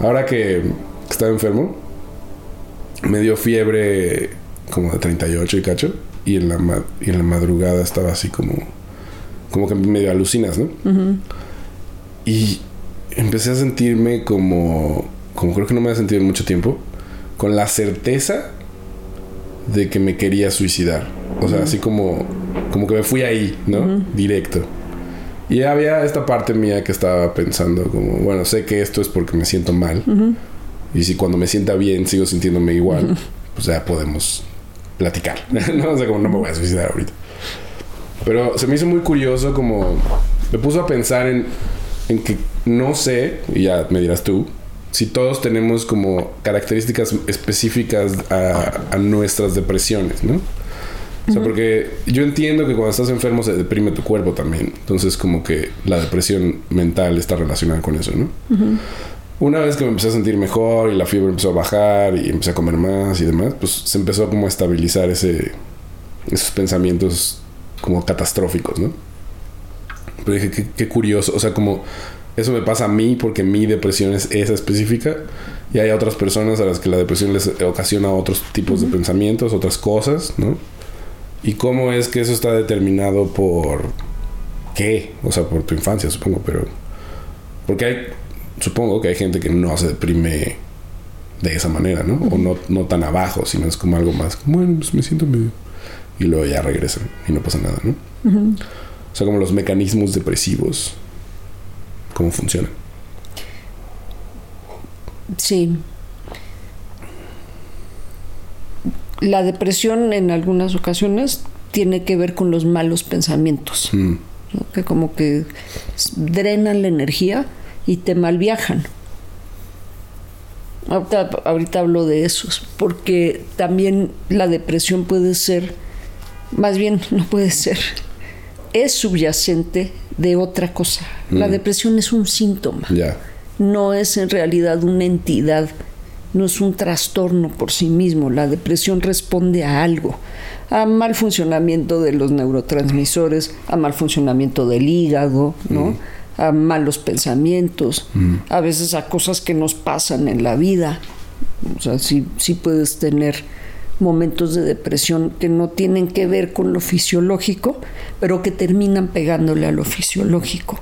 Ahora que estaba enfermo, me dio fiebre como de 38 y cacho. Y en la, y en la madrugada estaba así como... Como que medio alucinas, ¿no? Y empecé a sentirme como... Como creo que no me había sentido en mucho tiempo. Con la certeza de que me quería suicidar. O sea, así como... Como que me fui ahí, ¿no? Directo. Y había esta parte mía que estaba pensando como... Bueno, sé que esto es porque me siento mal. Y si cuando me sienta bien sigo sintiéndome igual, pues ya podemos platicar. no o sea, como no me voy a suicidar ahorita. Pero se me hizo muy curioso como... Me puso a pensar en, en que no sé, y ya me dirás tú, si todos tenemos como características específicas a, a nuestras depresiones, ¿no? O sea, porque yo entiendo que cuando estás enfermo se deprime tu cuerpo también. Entonces, como que la depresión mental está relacionada con eso, ¿no? Una vez que me empecé a sentir mejor y la fiebre empezó a bajar y empecé a comer más y demás, pues se empezó como a estabilizar ese, esos pensamientos como catastróficos, ¿no? Pero dije, qué, qué curioso, o sea, como eso me pasa a mí porque mi depresión es esa específica y hay otras personas a las que la depresión les ocasiona otros tipos de pensamientos, otras cosas, ¿no? Y cómo es que eso está determinado por qué, o sea, por tu infancia, supongo, pero porque hay supongo que hay gente que no se deprime de esa manera, ¿no? O no, no tan abajo, sino es como algo más, bueno, pues me siento medio... Y luego ya regresan y no pasa nada, ¿no? O sea, como los mecanismos depresivos, cómo funcionan. Sí. La depresión en algunas ocasiones tiene que ver con los malos pensamientos, Mm, ¿no? que como que drenan la energía y te malviajan. Ahorita, ahorita hablo de esos, porque también la depresión puede ser, más bien no puede ser, es subyacente de otra cosa. La depresión es un síntoma no es en realidad una entidad, no es un trastorno por sí mismo. La depresión responde a algo, a mal funcionamiento de los neurotransmisores, a mal funcionamiento del hígado, ¿no? A malos pensamientos, a veces a cosas que nos pasan en la vida. O sea, sí, sí puedes tener momentos de depresión que no tienen que ver con lo fisiológico, pero que terminan pegándole a lo fisiológico.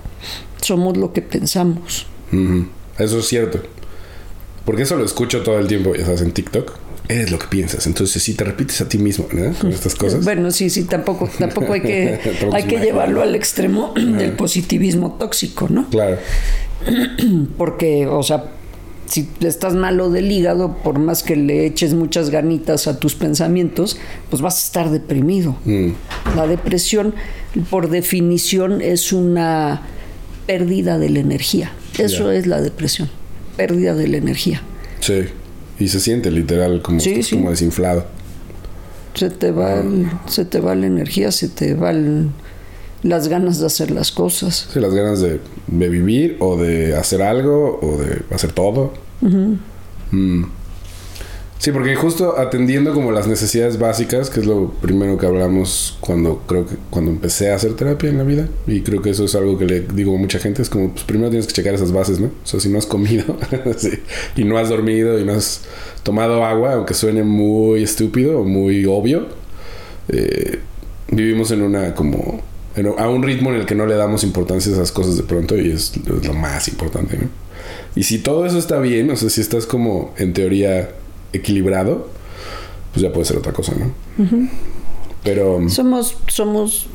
Somos lo que pensamos. Eso es cierto. Porque eso lo escucho todo el tiempo, ya sabes, en TikTok. Eres lo que piensas. Entonces, si te repites a ti mismo, ¿no? Con estas cosas. Bueno, sí, sí, tampoco, tampoco hay que, hay que llevarlo al extremo del positivismo tóxico, ¿no? Claro. Porque, o sea, si estás malo del hígado, por más que le eches muchas ganitas a tus pensamientos, pues vas a estar deprimido. Mm, La depresión, por definición, es una pérdida de la energía. Eso es la depresión, pérdida de la energía. sí. Y se siente literal como, Sí, estás sí. como desinflado. Se te va, el- se te va la energía, se te van las ganas de hacer las cosas. Sí, las ganas de, de vivir o de hacer algo o de hacer todo. Mm. Sí, porque justo atendiendo como las necesidades básicas, que es lo primero que hablamos cuando creo que cuando empecé a hacer terapia en la vida, y creo que eso es algo que le digo a mucha gente, es como, pues primero tienes que checar esas bases, ¿no? O sea, si no has comido y no has dormido y no has tomado agua, aunque suene muy estúpido o muy obvio, eh, vivimos en una como a un ritmo en el que no le damos importancia a esas cosas de pronto y es, es lo más importante, ¿no? Y si todo eso está bien, o sea, si estás como en teoría equilibrado, pues ya puede ser otra cosa, ¿no? Pero Somos, somos,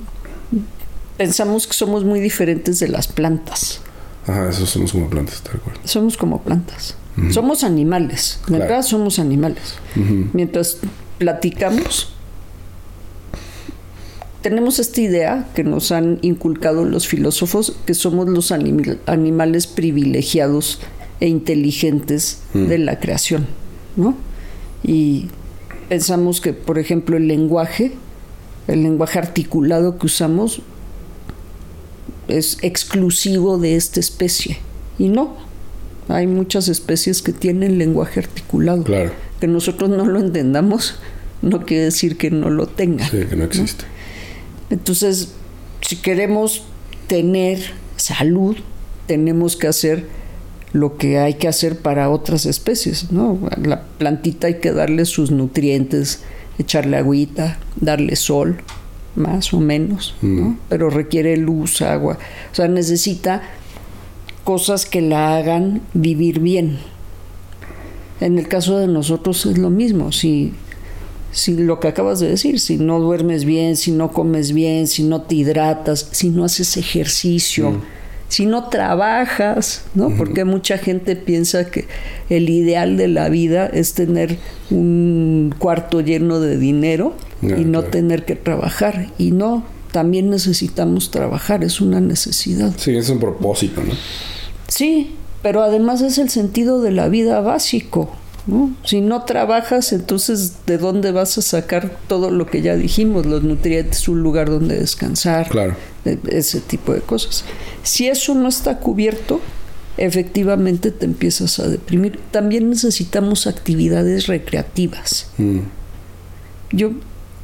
pensamos que somos muy diferentes de las plantas. ajá, eso somos como plantas, tal cual. Somos como plantas. Somos animales. Claro. verdad somos animales. Mientras platicamos, tenemos esta idea que nos han inculcado los filósofos, que somos los anim- animales privilegiados e inteligentes de la creación, ¿no? Y pensamos que, por ejemplo, el lenguaje, el lenguaje articulado que usamos, es exclusivo de esta especie. Y no, hay muchas especies que tienen lenguaje articulado. Claro. Que nosotros no lo entendamos no quiere decir que no lo tengan. Sí, que no existe. Entonces, si queremos tener salud, tenemos que hacer lo que hay que hacer para otras especies, ¿no? La plantita hay que darle sus nutrientes, echarle agüita, darle sol, más o menos, ¿no? Mm. Pero requiere luz, agua. O sea, necesita cosas que la hagan vivir bien. En el caso de nosotros es lo mismo. Si, si lo que acabas de decir, si no duermes bien, si no comes bien, si no te hidratas, si no haces ejercicio, Mm. Si no trabajas, ¿no? Porque mucha gente piensa que el ideal de la vida es tener un cuarto lleno de dinero y no claro. tener que trabajar. Y no, también necesitamos trabajar, es una necesidad. Sí, es un propósito, ¿no? Sí, pero además es el sentido de la vida básico. ¿No? Si no trabajas, entonces ¿de dónde vas a sacar todo lo que ya dijimos? Los nutrientes, un lugar donde descansar, Claro. e- ese tipo de cosas. Si eso no está cubierto, efectivamente te empiezas a deprimir. También necesitamos actividades recreativas. Mm. Yo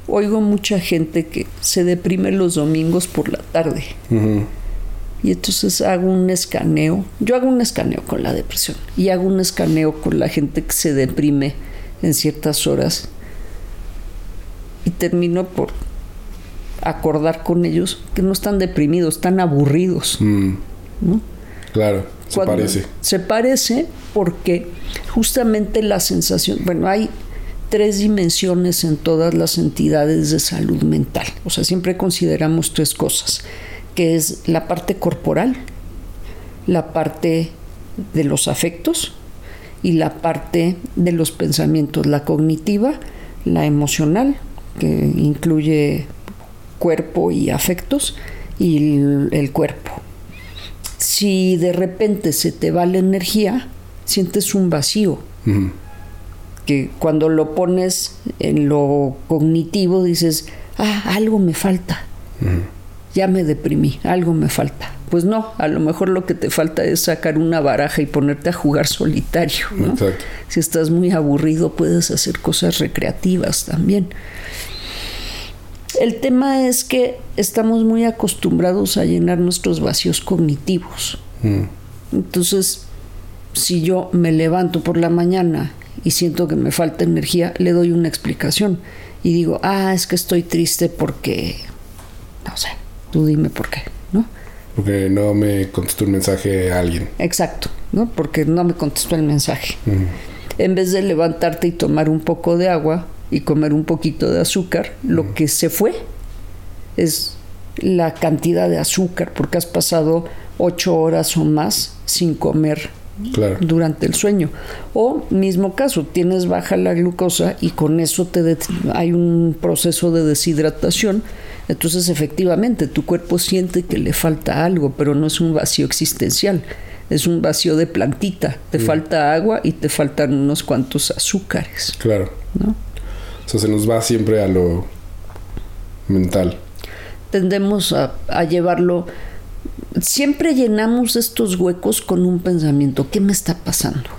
oigo mucha gente que se deprime los domingos por la tarde. Y entonces hago un escaneo. Yo hago un escaneo con la depresión y hago un escaneo con la gente que se deprime en ciertas horas. Y termino por acordar con ellos que no están deprimidos, están aburridos. Mm. ¿no? Claro, se Cuando- parece. Se parece porque justamente la sensación, bueno, hay tres dimensiones en todas las entidades de salud mental. O sea, siempre consideramos tres cosas, que es la parte corporal, la parte de los afectos y la parte de los pensamientos, la cognitiva, la emocional, que incluye cuerpo y afectos, y el, el cuerpo. Si de repente se te va la energía, sientes un vacío, que cuando lo pones en lo cognitivo dices, ah, algo me falta, ya me deprimí, algo me falta. Pues no, a lo mejor lo que te falta es sacar una baraja y ponerte a jugar solitario. Si estás muy aburrido, puedes hacer cosas recreativas también. El tema es que estamos muy acostumbrados a llenar nuestros vacíos cognitivos. Mm. Entonces, si yo me levanto por la mañana y siento que me falta energía, le doy una explicación y digo, ah, es que estoy triste porque, no sé, tú dime por qué, ¿no? Porque no me contestó un mensaje a alguien. Exacto, ¿no? Porque no me contestó el mensaje. En vez de levantarte y tomar un poco de agua y comer un poquito de azúcar, lo que se fue es la cantidad de azúcar, porque has pasado ocho horas o más sin comer Claro. durante el sueño. O mismo caso, tienes baja la glucosa y con eso te hay un proceso de deshidratación. Entonces, efectivamente, tu cuerpo siente que le falta algo, pero no es un vacío existencial. Es un vacío de plantita. Te falta agua y te faltan unos cuantos azúcares. Claro. ¿no? O sea, se nos va siempre a lo mental. Tendemos a, a llevarlo. Siempre llenamos estos huecos con un pensamiento. ¿Qué me está pasando?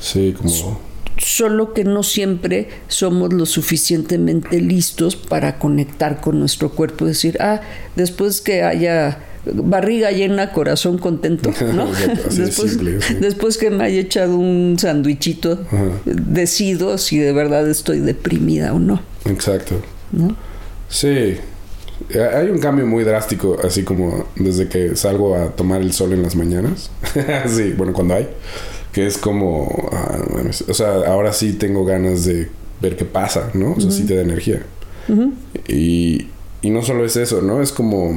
Sí, como... solo que no siempre somos lo suficientemente listos para conectar con nuestro cuerpo decir, ah, después que haya barriga llena, corazón contento, ¿no? Después, simple, sí. después que me haya echado un sandwichito, Ajá. decido si de verdad estoy deprimida o no, Exacto. ¿no? Sí. Hay un cambio muy drástico, así como desde que salgo a tomar el sol en las mañanas. sí, bueno, cuando hay. Que es como... ah, no mames. o sea, ahora sí tengo ganas de ver qué pasa, ¿no? O sea, sí te da energía. y, y no solo es eso, ¿no? Es como...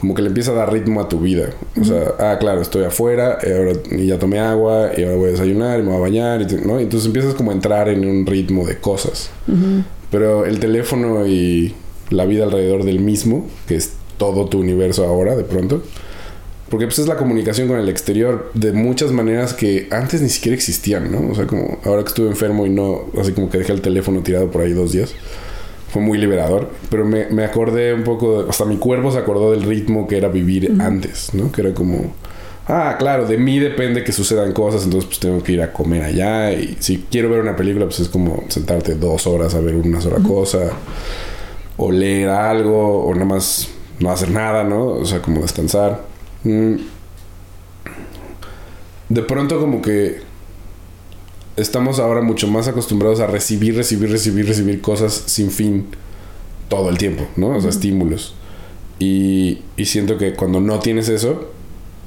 Como que le empieza a dar ritmo a tu vida. O sea, ah, claro, estoy afuera y, ahora, y ya tomé agua y ahora voy a desayunar y me voy a bañar, y, ¿no? Y entonces empiezas como a entrar en un ritmo de cosas. Pero el teléfono y la vida alrededor del mismo, que es todo tu universo ahora, de pronto. Porque pues es la comunicación con el exterior de muchas maneras que antes ni siquiera existían, ¿no? O sea, como ahora que estuve enfermo y no, así como que dejé el teléfono tirado por ahí dos días. Fue muy liberador, pero me, me acordé un poco, de- hasta mi cuerpo se acordó del ritmo que era vivir antes, ¿no? Que era como, ah, claro, de mí depende que sucedan cosas, entonces pues tengo que ir a comer allá y si quiero ver una película, pues es como sentarte dos horas a ver una sola cosa, o leer algo, o nada más no hacer nada, ¿no? O sea, como descansar. Mm. de pronto como que estamos ahora mucho más acostumbrados a recibir, recibir, recibir, recibir cosas sin fin todo el tiempo, ¿no? O sea, estímulos. Y, y siento que cuando no tienes eso,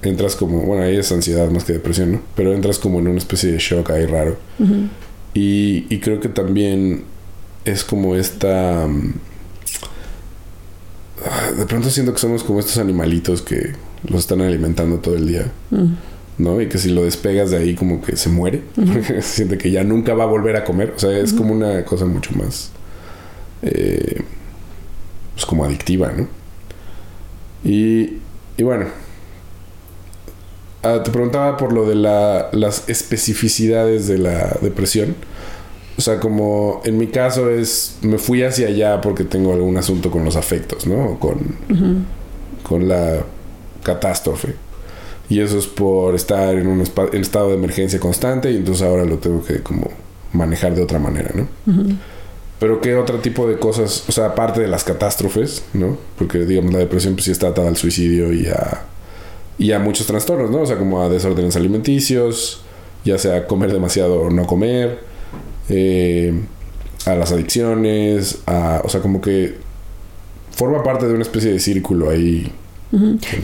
entras como, bueno, ahí es ansiedad más que depresión, ¿no? Pero entras como en una especie de shock ahí raro. y, y, creo que también es como esta... Mm, ah, de pronto siento que somos como estos animalitos que los están alimentando todo el día. ¿no? Y que si lo despegas de ahí como que se muere, porque siente que ya nunca va a volver a comer. O sea, es como una cosa mucho más, eh, pues como adictiva, ¿no? Y, y bueno, ah, te preguntaba por lo de la, las especificidades de la depresión. O sea, como en mi caso es, me fui hacia allá porque tengo algún asunto con los afectos, ¿no? Con, con la catástrofe. Y eso es por estar en un estado de emergencia constante y entonces ahora lo tengo que como manejar de otra manera, ¿no? Pero qué otro tipo de cosas, o sea, aparte de las catástrofes, ¿no? Porque digamos la depresión pues sí está atada al suicidio y a, y a muchos trastornos, ¿no? O sea, como a desórdenes alimenticios, ya sea comer demasiado o no comer, eh, a las adicciones, a, o sea, como que forma parte de una especie de círculo ahí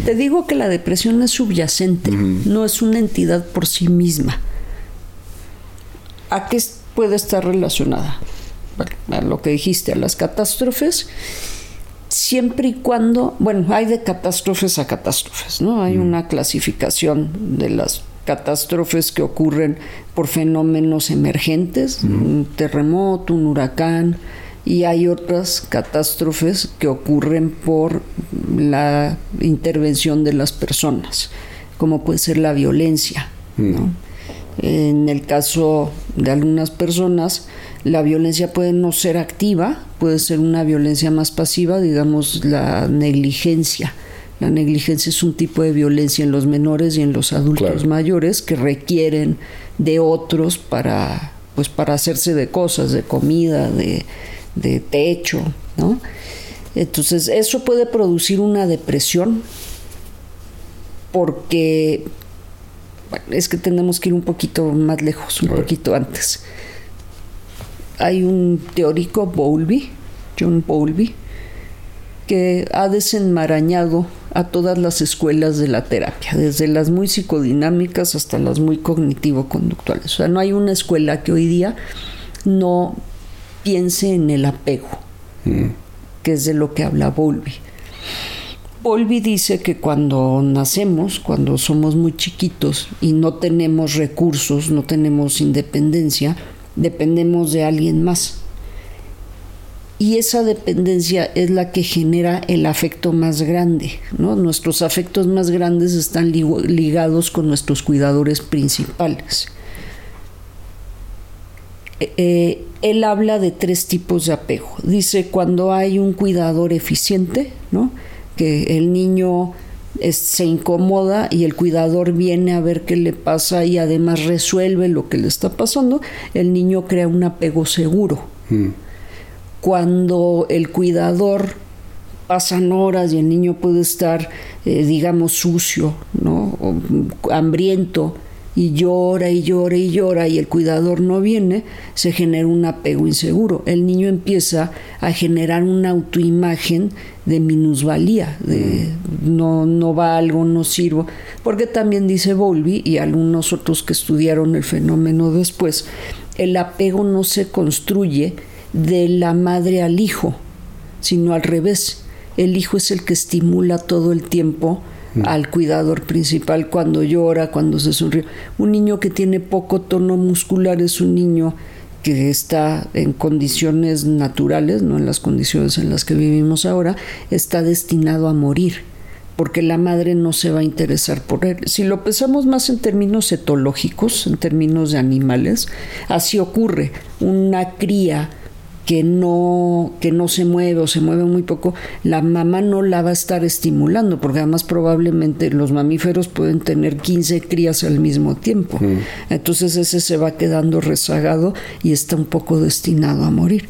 te digo que la depresión es subyacente, no es una entidad por sí misma. ¿A qué puede estar relacionada? a lo que dijiste, a las catástrofes, siempre y cuando, bueno, hay de catástrofes a catástrofes, ¿no? Hay una clasificación de las catástrofes que ocurren por fenómenos emergentes, un terremoto, un huracán, y hay otras catástrofes que ocurren por la intervención de las personas, como puede ser la violencia. Mm. En el caso de algunas personas, la violencia puede no ser activa, puede ser una violencia más pasiva, digamos la negligencia. La negligencia es un tipo de violencia en los menores y en los adultos mayores que requieren de otros para, pues, para hacerse de cosas, de comida, de, de techo, ¿no? Entonces, eso puede producir una depresión porque es que tenemos que ir un poquito más lejos, un poquito antes. Hay un teórico, Bowlby, John Bowlby, que ha desenmarañado a todas las escuelas de la terapia, desde las muy psicodinámicas hasta las muy cognitivo-conductuales. O sea, no hay una escuela que hoy día no piense en el apego, mm. que es de lo que habla Volvi. Volvi dice que cuando nacemos, cuando somos muy chiquitos y no tenemos recursos, no tenemos independencia, dependemos de alguien más. Y esa dependencia es la que genera el afecto más grande. ¿no? Nuestros afectos más grandes están ligados con nuestros cuidadores principales. Eh, él habla de tres tipos de apego. Dice cuando hay un cuidador eficiente, ¿no? que el niño se incomoda y el cuidador viene a ver qué le pasa y además resuelve lo que le está pasando, el niño crea un apego seguro. Mm. Cuando el cuidador pasan horas y el niño puede estar, eh, digamos, sucio, ¿no? O hambriento, y llora y llora y llora y el cuidador no viene, se genera un apego inseguro. El niño empieza a generar una autoimagen de minusvalía, de no, no valgo, no sirvo, porque también dice Volvi y algunos otros que estudiaron el fenómeno después, el apego no se construye de la madre al hijo, sino al revés. El hijo es el que estimula todo el tiempo Mm. Al cuidador principal cuando llora, cuando se sonríe. Un niño que tiene poco tono muscular es un niño que está en condiciones naturales, no en las condiciones en las que vivimos ahora, está destinado a morir, porque la madre no se va a interesar por él. Si lo pensamos más en términos etológicos, en términos de animales, así ocurre. Una cría que no, que no se mueve o se mueve muy poco, la mamá no la va a estar estimulando, porque además probablemente los mamíferos pueden tener 15 crías al mismo tiempo. Mm. Entonces ese se va quedando rezagado y está un poco destinado a morir.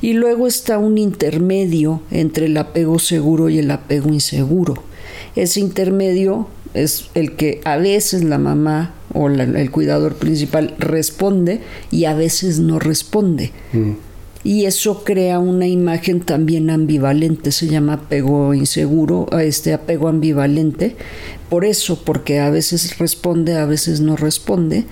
Y luego está un intermedio entre el apego seguro y el apego inseguro. Ese intermedio es el que a veces la mamá o el cuidador principal responde y a veces no responde. Mm. Y eso crea una imagen también ambivalente, se llama apego inseguro, este apego ambivalente. Por eso, porque a veces responde, a veces no responde.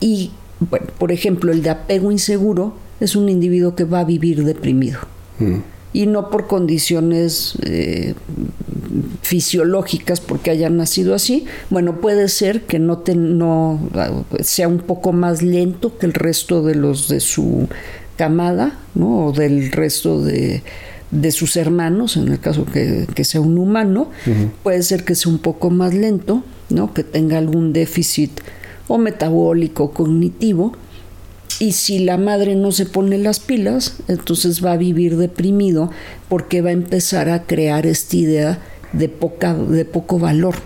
Y, bueno, por ejemplo, el de apego inseguro es un individuo que va a vivir deprimido. Mm. Y no por condiciones eh, fisiológicas porque hayan nacido así. Bueno, puede ser que no, no sea un poco más lento que el resto de los de su camada, ¿no? O del resto de, sus hermanos, en el caso que, sea un humano, puede ser que sea un poco más lento, ¿no? Que tenga algún déficit o metabólico, cognitivo, y si la madre no se pone las pilas, entonces va a vivir deprimido porque va a empezar a crear esta idea de, poca, de poco valor.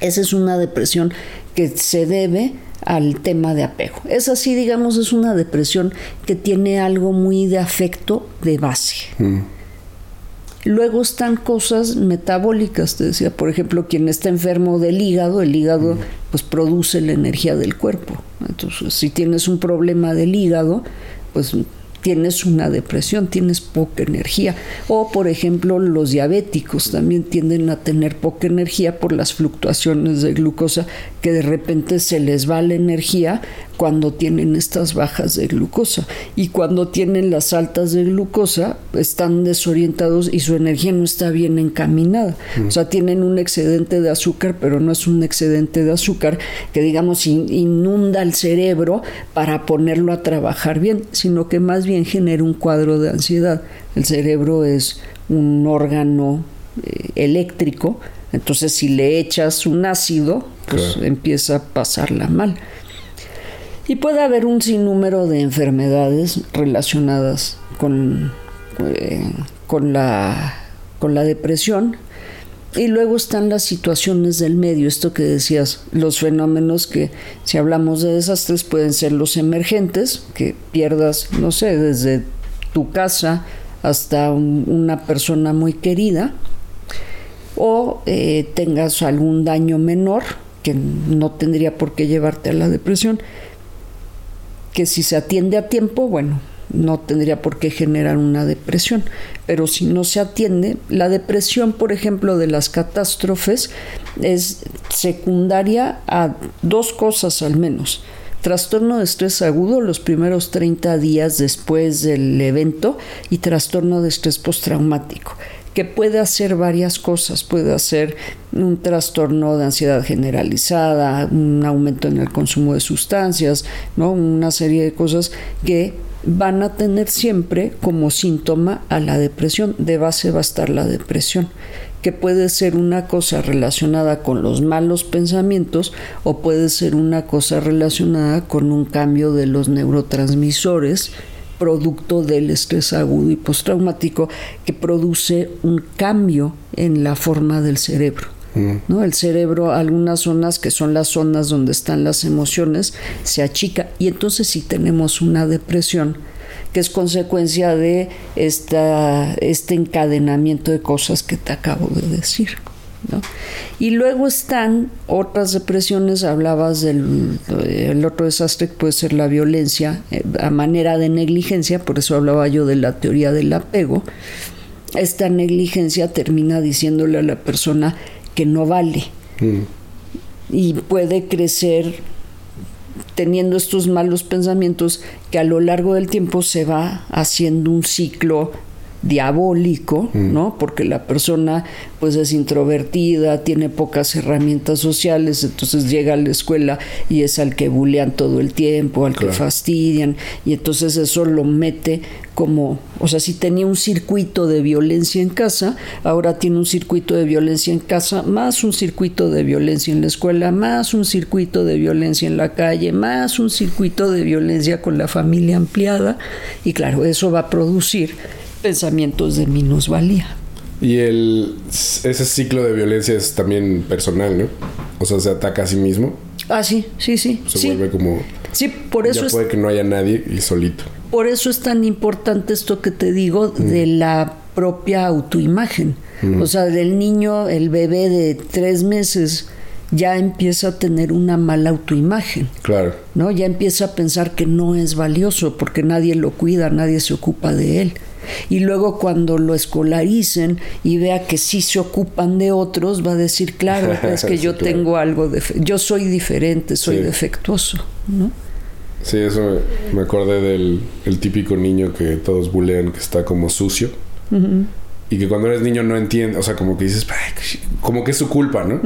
Esa es una depresión que se debe al tema de apego. Es así, digamos, es una depresión que tiene algo muy de afecto de base. Mm. Luego están cosas metabólicas, te decía, por ejemplo, quien está enfermo del hígado, el hígado mm. pues produce la energía del cuerpo. Entonces, si tienes un problema del hígado, pues tienes una depresión, tienes poca energía. O, por ejemplo, los diabéticos también tienden a tener poca energía por las fluctuaciones de glucosa, que de repente se les va la energía cuando tienen estas bajas de glucosa. Y cuando tienen las altas de glucosa, están desorientados y su energía no está bien encaminada. O sea, tienen un excedente de azúcar, pero no es un excedente de azúcar que, digamos, inunda el cerebro para ponerlo a trabajar bien, sino que más bien genera un cuadro de ansiedad. El cerebro es un órgano eh, eléctrico, entonces si le echas un ácido, pues empieza a pasarla mal. Y puede haber un sinnúmero de enfermedades relacionadas con, eh, con, la, con la depresión. Y luego están las situaciones del medio, esto que decías, los fenómenos que si hablamos de desastres pueden ser los emergentes, que pierdas, no sé, desde tu casa hasta una persona muy querida, o eh, tengas algún daño menor que no tendría por qué llevarte a la depresión que si se atiende a tiempo, bueno, no tendría por qué generar una depresión. Pero si no se atiende, la depresión, por ejemplo, de las catástrofes es secundaria a dos cosas al menos. Trastorno de estrés agudo los primeros 30 días después del evento y trastorno de estrés postraumático que puede hacer varias cosas, puede hacer un trastorno de ansiedad generalizada, un aumento en el consumo de sustancias, ¿no? una serie de cosas que van a tener siempre como síntoma a la depresión. De base va a estar la depresión, que puede ser una cosa relacionada con los malos pensamientos o puede ser una cosa relacionada con un cambio de los neurotransmisores producto del estrés agudo y postraumático que produce un cambio en la forma del cerebro. ¿No? El cerebro, algunas zonas que son las zonas donde están las emociones, se achica y entonces si tenemos una depresión que es consecuencia de esta, este encadenamiento de cosas que te acabo de decir. Y luego están otras depresiones, hablabas del el otro desastre que puede ser la violencia eh, a manera de negligencia, por eso hablaba yo de la teoría del apego. Esta negligencia termina diciéndole a la persona que no vale mm. y puede crecer teniendo estos malos pensamientos que a lo largo del tiempo se va haciendo un ciclo diabólico, mm. ¿no? Porque la persona pues es introvertida, tiene pocas herramientas sociales, entonces llega a la escuela y es al que bulean todo el tiempo, al que fastidian, y entonces eso lo mete como, o sea, si tenía un circuito de violencia en casa, ahora tiene un circuito de violencia en casa, más un circuito de violencia en la escuela, más un circuito de violencia en la calle, más un circuito de violencia con la familia ampliada, y claro, eso va a producir pensamientos de minusvalía. Y el, ese ciclo de violencia es también personal, ¿no? O sea, se ataca a sí mismo. Ah, sí, sí, sí. Se vuelve como... Sí, por eso... Ya puede que no haya nadie y solito. Por eso es tan importante esto que te digo de la propia autoimagen. O sea, del niño, el bebé de tres meses ya empieza a tener una mala autoimagen. Claro. ¿no? Ya empieza a pensar que no es valioso porque nadie lo cuida, nadie se ocupa de él. Y luego cuando lo escolaricen y vea que sí se ocupan de otros, va a decir, claro, es que Sí, yo claro. tengo algo de... Yo soy diferente, soy Sí. defectuoso, ¿no? Sí, eso me, me acordé del el típico niño que todos bulean, que está como sucio. Y que cuando eres niño no entiende, o sea, como que dices, "Ay, como que es su culpa, ¿no?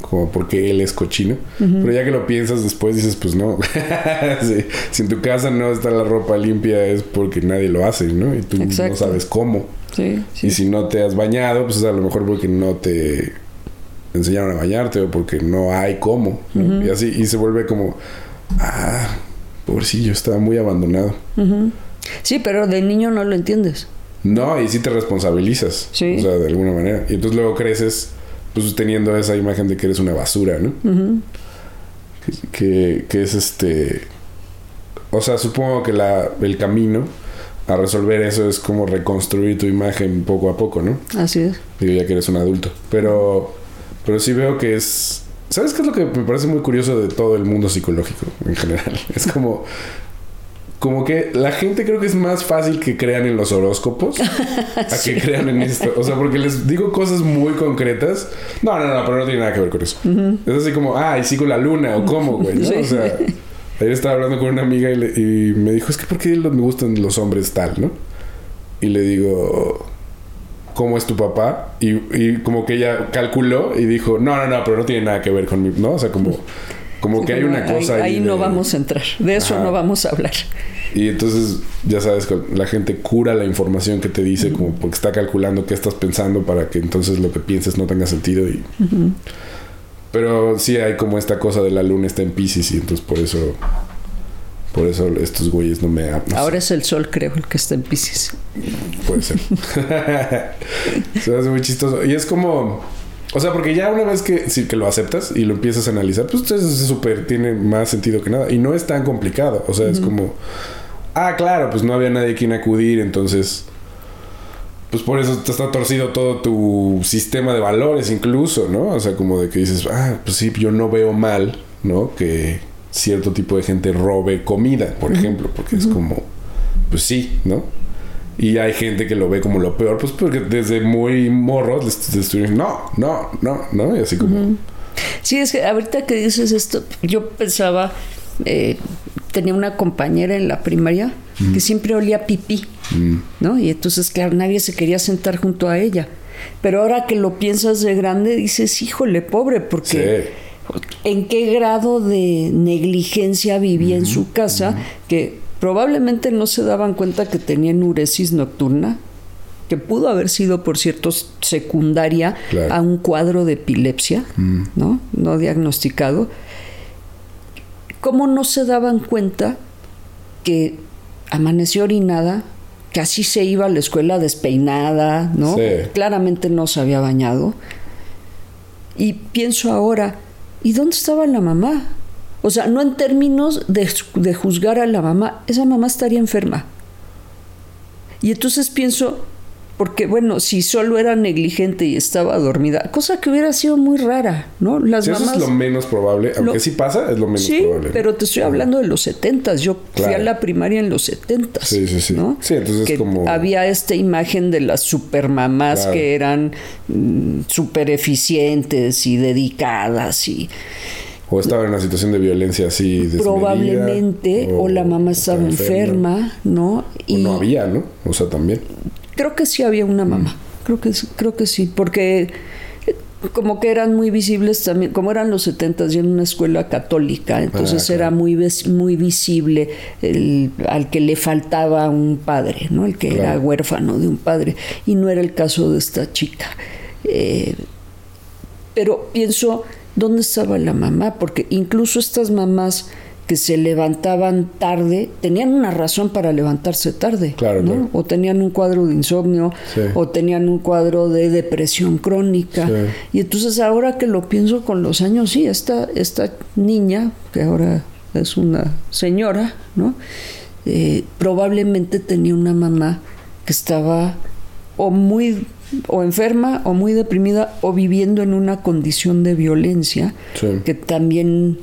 Como porque él es cochino. Pero ya que lo piensas después dices, pues no. Sí. Si en tu casa no está la ropa limpia es porque nadie lo hace, ¿no? Y tú no sabes cómo. Sí, sí. Y si no te has bañado, pues es a lo mejor porque no te enseñaron a bañarte o porque no hay cómo. ¿no? Y así, y se vuelve como, ah, pobrecillo, estaba muy abandonado. Sí, pero de niño no lo entiendes. No, y sí te responsabilizas. Sí. O sea, de alguna manera. Y entonces luego creces, pues teniendo esa imagen de que eres una basura, ¿no? Ujú. Que, que, que es este. O sea, supongo que la, el camino a resolver eso es como reconstruir tu imagen poco a poco, ¿no? Así es. Digo, ya que eres un adulto. Pero, pero sí veo que es. ¿Sabes qué es lo que me parece muy curioso de todo el mundo psicológico en general? Es como. Como que la gente creo que es más fácil que crean en los horóscopos a que crean en esto. O sea, porque les digo cosas muy concretas. No, no, no, pero no tiene nada que ver con eso. Es así como, ah, y sigo la luna, o cómo, güey. ¿no? Sí. O sea, ayer estaba hablando con una amiga y, le- y me dijo, es que ¿por qué me gustan los hombres tal, no? Y le digo, ¿cómo es tu papá? Y, y como que ella calculó y dijo, no, no, no, pero no tiene nada que ver con mi, ¿no? O sea, como, como que hay una cosa ahí, ahí. no de- vamos a entrar. De eso Ajá. no vamos a hablar. Y entonces, ya sabes, la gente cura la información que te dice, como porque está calculando qué estás pensando para que entonces lo que pienses no tenga sentido. Y... Pero sí hay como esta cosa de la luna está en Pisces y entonces por eso, por eso estos güeyes no me... no sé, Ahora es el sol, creo, el que está en Pisces. puede ser. Se hace muy chistoso. Y es como... O sea, porque ya una vez que, sí, que lo aceptas y lo empiezas a analizar, pues entonces es súper, tiene más sentido que nada. Y no es tan complicado. O sea, es como... Ah, claro, pues no había nadie a quien acudir, entonces... Pues por eso te está torcido todo tu sistema de valores incluso, ¿no? O sea, como de que dices, ah, pues sí, yo no veo mal, ¿no? Que cierto tipo de gente robe comida, por ejemplo, porque es como, pues sí, ¿no? Y hay gente que lo ve como lo peor, pues porque desde muy morros les, les estuvieron, no, no, no, no, y así como, Sí, es que ahorita que dices esto, yo pensaba, eh, tenía una compañera en la primaria que siempre olía pipí, ¿no? Y entonces, claro, nadie se quería sentar junto a ella. Pero ahora que lo piensas de grande, dices, híjole, pobre, porque en qué grado de negligencia vivía en su casa que probablemente no se daban cuenta que tenía enuresis nocturna, que pudo haber sido, por cierto, secundaria Claro. a un cuadro de epilepsia, Mm. ¿no? No diagnosticado. ¿Cómo no se daban cuenta que amaneció orinada, que así se iba a la escuela despeinada, ¿no? Sí. Claramente no se había bañado. Y pienso ahora, ¿y dónde estaba la mamá? O sea, no en términos de, de juzgar a la mamá, esa mamá estaría enferma. Y entonces pienso, porque bueno, si solo era negligente y estaba dormida, cosa que hubiera sido muy rara, ¿no? Las Sí, eso mamás... es lo menos probable, aunque Lo- sí pasa, es lo menos Sí, probable. pero te estoy hablando de los setentas. Yo fui a la primaria en los setentas. Sí, sí, sí. ¿no? Sí, entonces que como- había esta imagen de las supermamás Claro. que eran mm, súper eficientes y dedicadas y O estaba en una situación de violencia así desmedida, probablemente o, la mamá estaba enferma, ¿no? O Y no había, ¿no? O sea, también. creo que sí había una mamá. Mm. Creo que sí, creo que sí, porque eh, como que eran muy visibles también, como eran los 70 y en una escuela católica, entonces Ah, claro. era muy muy visible el, al que le faltaba un padre, ¿no? El que era huérfano de un padre y no era el caso de esta chica. Eh, pero pienso, ¿dónde estaba la mamá? Porque incluso estas mamás que se levantaban tarde, tenían una razón para levantarse tarde, Claro, ¿no? claro. O tenían un cuadro de insomnio, Sí. o tenían un cuadro de depresión crónica. Sí. Y entonces ahora que lo pienso con los años, sí, esta, esta niña, que ahora es una señora, ¿no? Eh, probablemente tenía una mamá que estaba o muy o enferma o muy deprimida o viviendo en una condición de violencia Sí. que también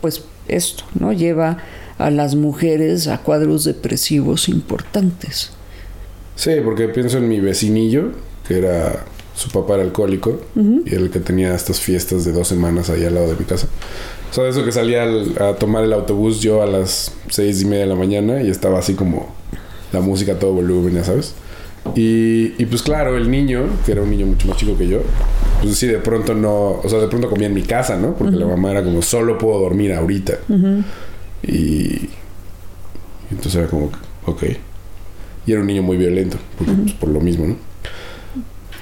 pues esto no lleva a las mujeres a cuadros depresivos importantes Sí, porque pienso en mi vecinillo, que era su papá era alcohólico y el que tenía estas fiestas de dos semanas ahí al lado de mi casa. O sea, eso que salía al- a tomar el autobús yo a las seis y media de la mañana y estaba así como la música a todo volumen, ya sabes. Y, y pues claro, el niño, que era un niño mucho más chico que yo, pues sí, de pronto no, o sea, de pronto comía en mi casa, ¿no? Porque la mamá era como, solo puedo dormir ahorita. Y, y entonces era como, ok. Y era un niño muy violento, porque, pues, por lo mismo, ¿no?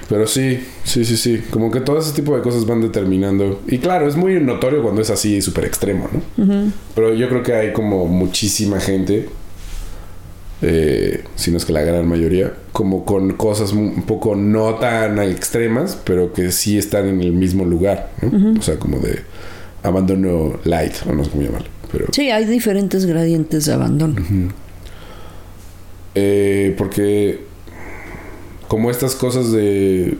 Pero sí, sí, sí, sí. Como que todo ese tipo de cosas van determinando. Y claro, es muy notorio cuando es así súper extremo, ¿no? Pero yo creo que hay como muchísima gente, eh, si no es que la gran mayoría, como con cosas un poco no tan extremas, pero que sí están en el mismo lugar, ¿no? O sea, como de abandono light, o no sé cómo llamarlo. Pero, sí hay diferentes gradientes de abandono Eh, porque como estas cosas de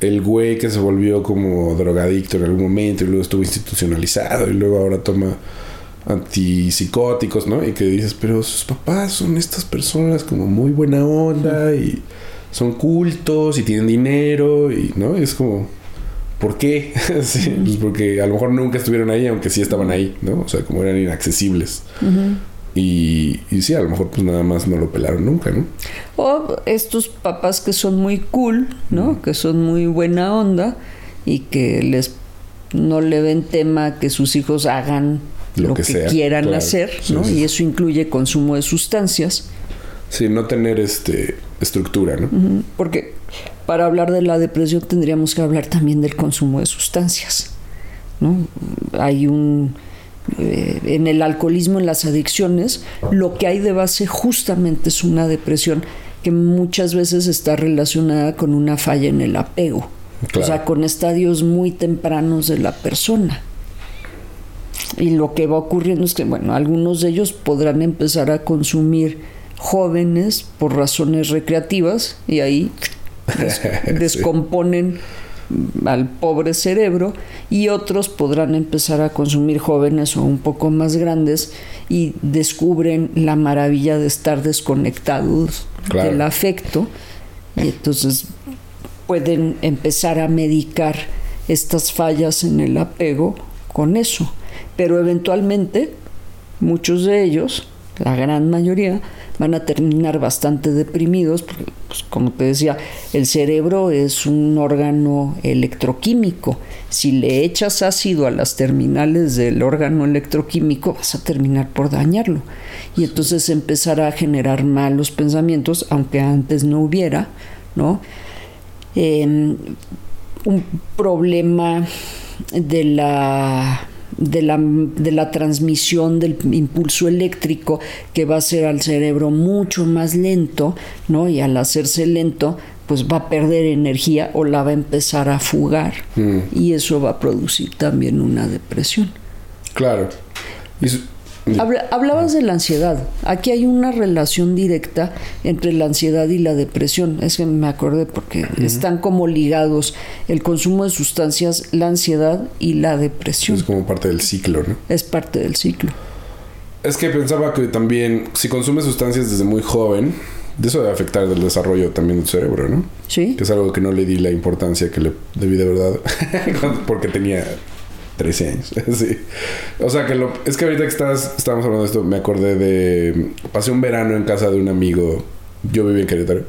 el güey que se volvió como drogadicto en algún momento y luego estuvo institucionalizado y luego ahora toma antipsicóticos, ¿no? Y que dices, pero sus papás son estas personas como muy buena onda y son cultos y tienen dinero y, ¿no? Y es como, ¿por qué? Sí, pues porque a lo mejor nunca estuvieron ahí, aunque sí estaban ahí, ¿no? O sea, como eran inaccesibles. Y, y sí, a lo mejor pues nada más no lo pelaron nunca, ¿no? O estos papás que son muy cool, ¿no? Que son muy buena onda y que les no le ven tema que sus hijos hagan Lo lo, que que, sea, quieran claro. hacer, ¿no? sí, sí. Y eso incluye consumo de sustancias, Sí, no tener este estructura, ¿no? Porque para hablar de la depresión tendríamos que hablar también del consumo de sustancias, ¿no? Hay un eh, en el alcoholismo, en las adicciones, lo que hay de base justamente es una depresión que muchas veces está relacionada con una falla en el apego, Claro. o sea, con estadios muy tempranos de la persona. Y lo que va ocurriendo es que, bueno, algunos de ellos podrán empezar a consumir jóvenes por razones recreativas y ahí des- Sí. descomponen al pobre cerebro y otros podrán empezar a consumir jóvenes o un poco más grandes y descubren la maravilla de estar desconectados Claro. del afecto y entonces pueden empezar a medicar estas fallas en el apego con eso. Pero eventualmente muchos de ellos, la gran mayoría, van a terminar bastante deprimidos porque, pues, como te decía, el cerebro es un órgano electroquímico. Si le echas ácido a las terminales del órgano electroquímico, vas a terminar por dañarlo. Y entonces empezará a generar malos pensamientos, aunque antes no hubiera, ¿no? Em, un problema de la de la, de la transmisión del impulso eléctrico que va a ser al cerebro mucho más lento, ¿no? Y al hacerse lento, pues va a perder energía o la va a empezar a fugar. Y eso va a producir también una depresión. Claro. Y hablabas de la ansiedad. Aquí hay una relación directa entre la ansiedad y la depresión. Es que me acordé porque están como ligados el consumo de sustancias, la ansiedad y la depresión. es como parte del ciclo, ¿no? Es parte del ciclo. Es que pensaba que también, si consumes sustancias desde muy joven, de eso debe afectar el desarrollo también del cerebro, ¿no? ¿Sí? Que es algo que no le di la importancia que le debí de verdad. Porque tenía 13 años. sí. O sea, que lo, es que ahorita que estás, estábamos hablando de esto, me acordé de. Pasé un verano en casa de un amigo. Yo vivía en Querétaro.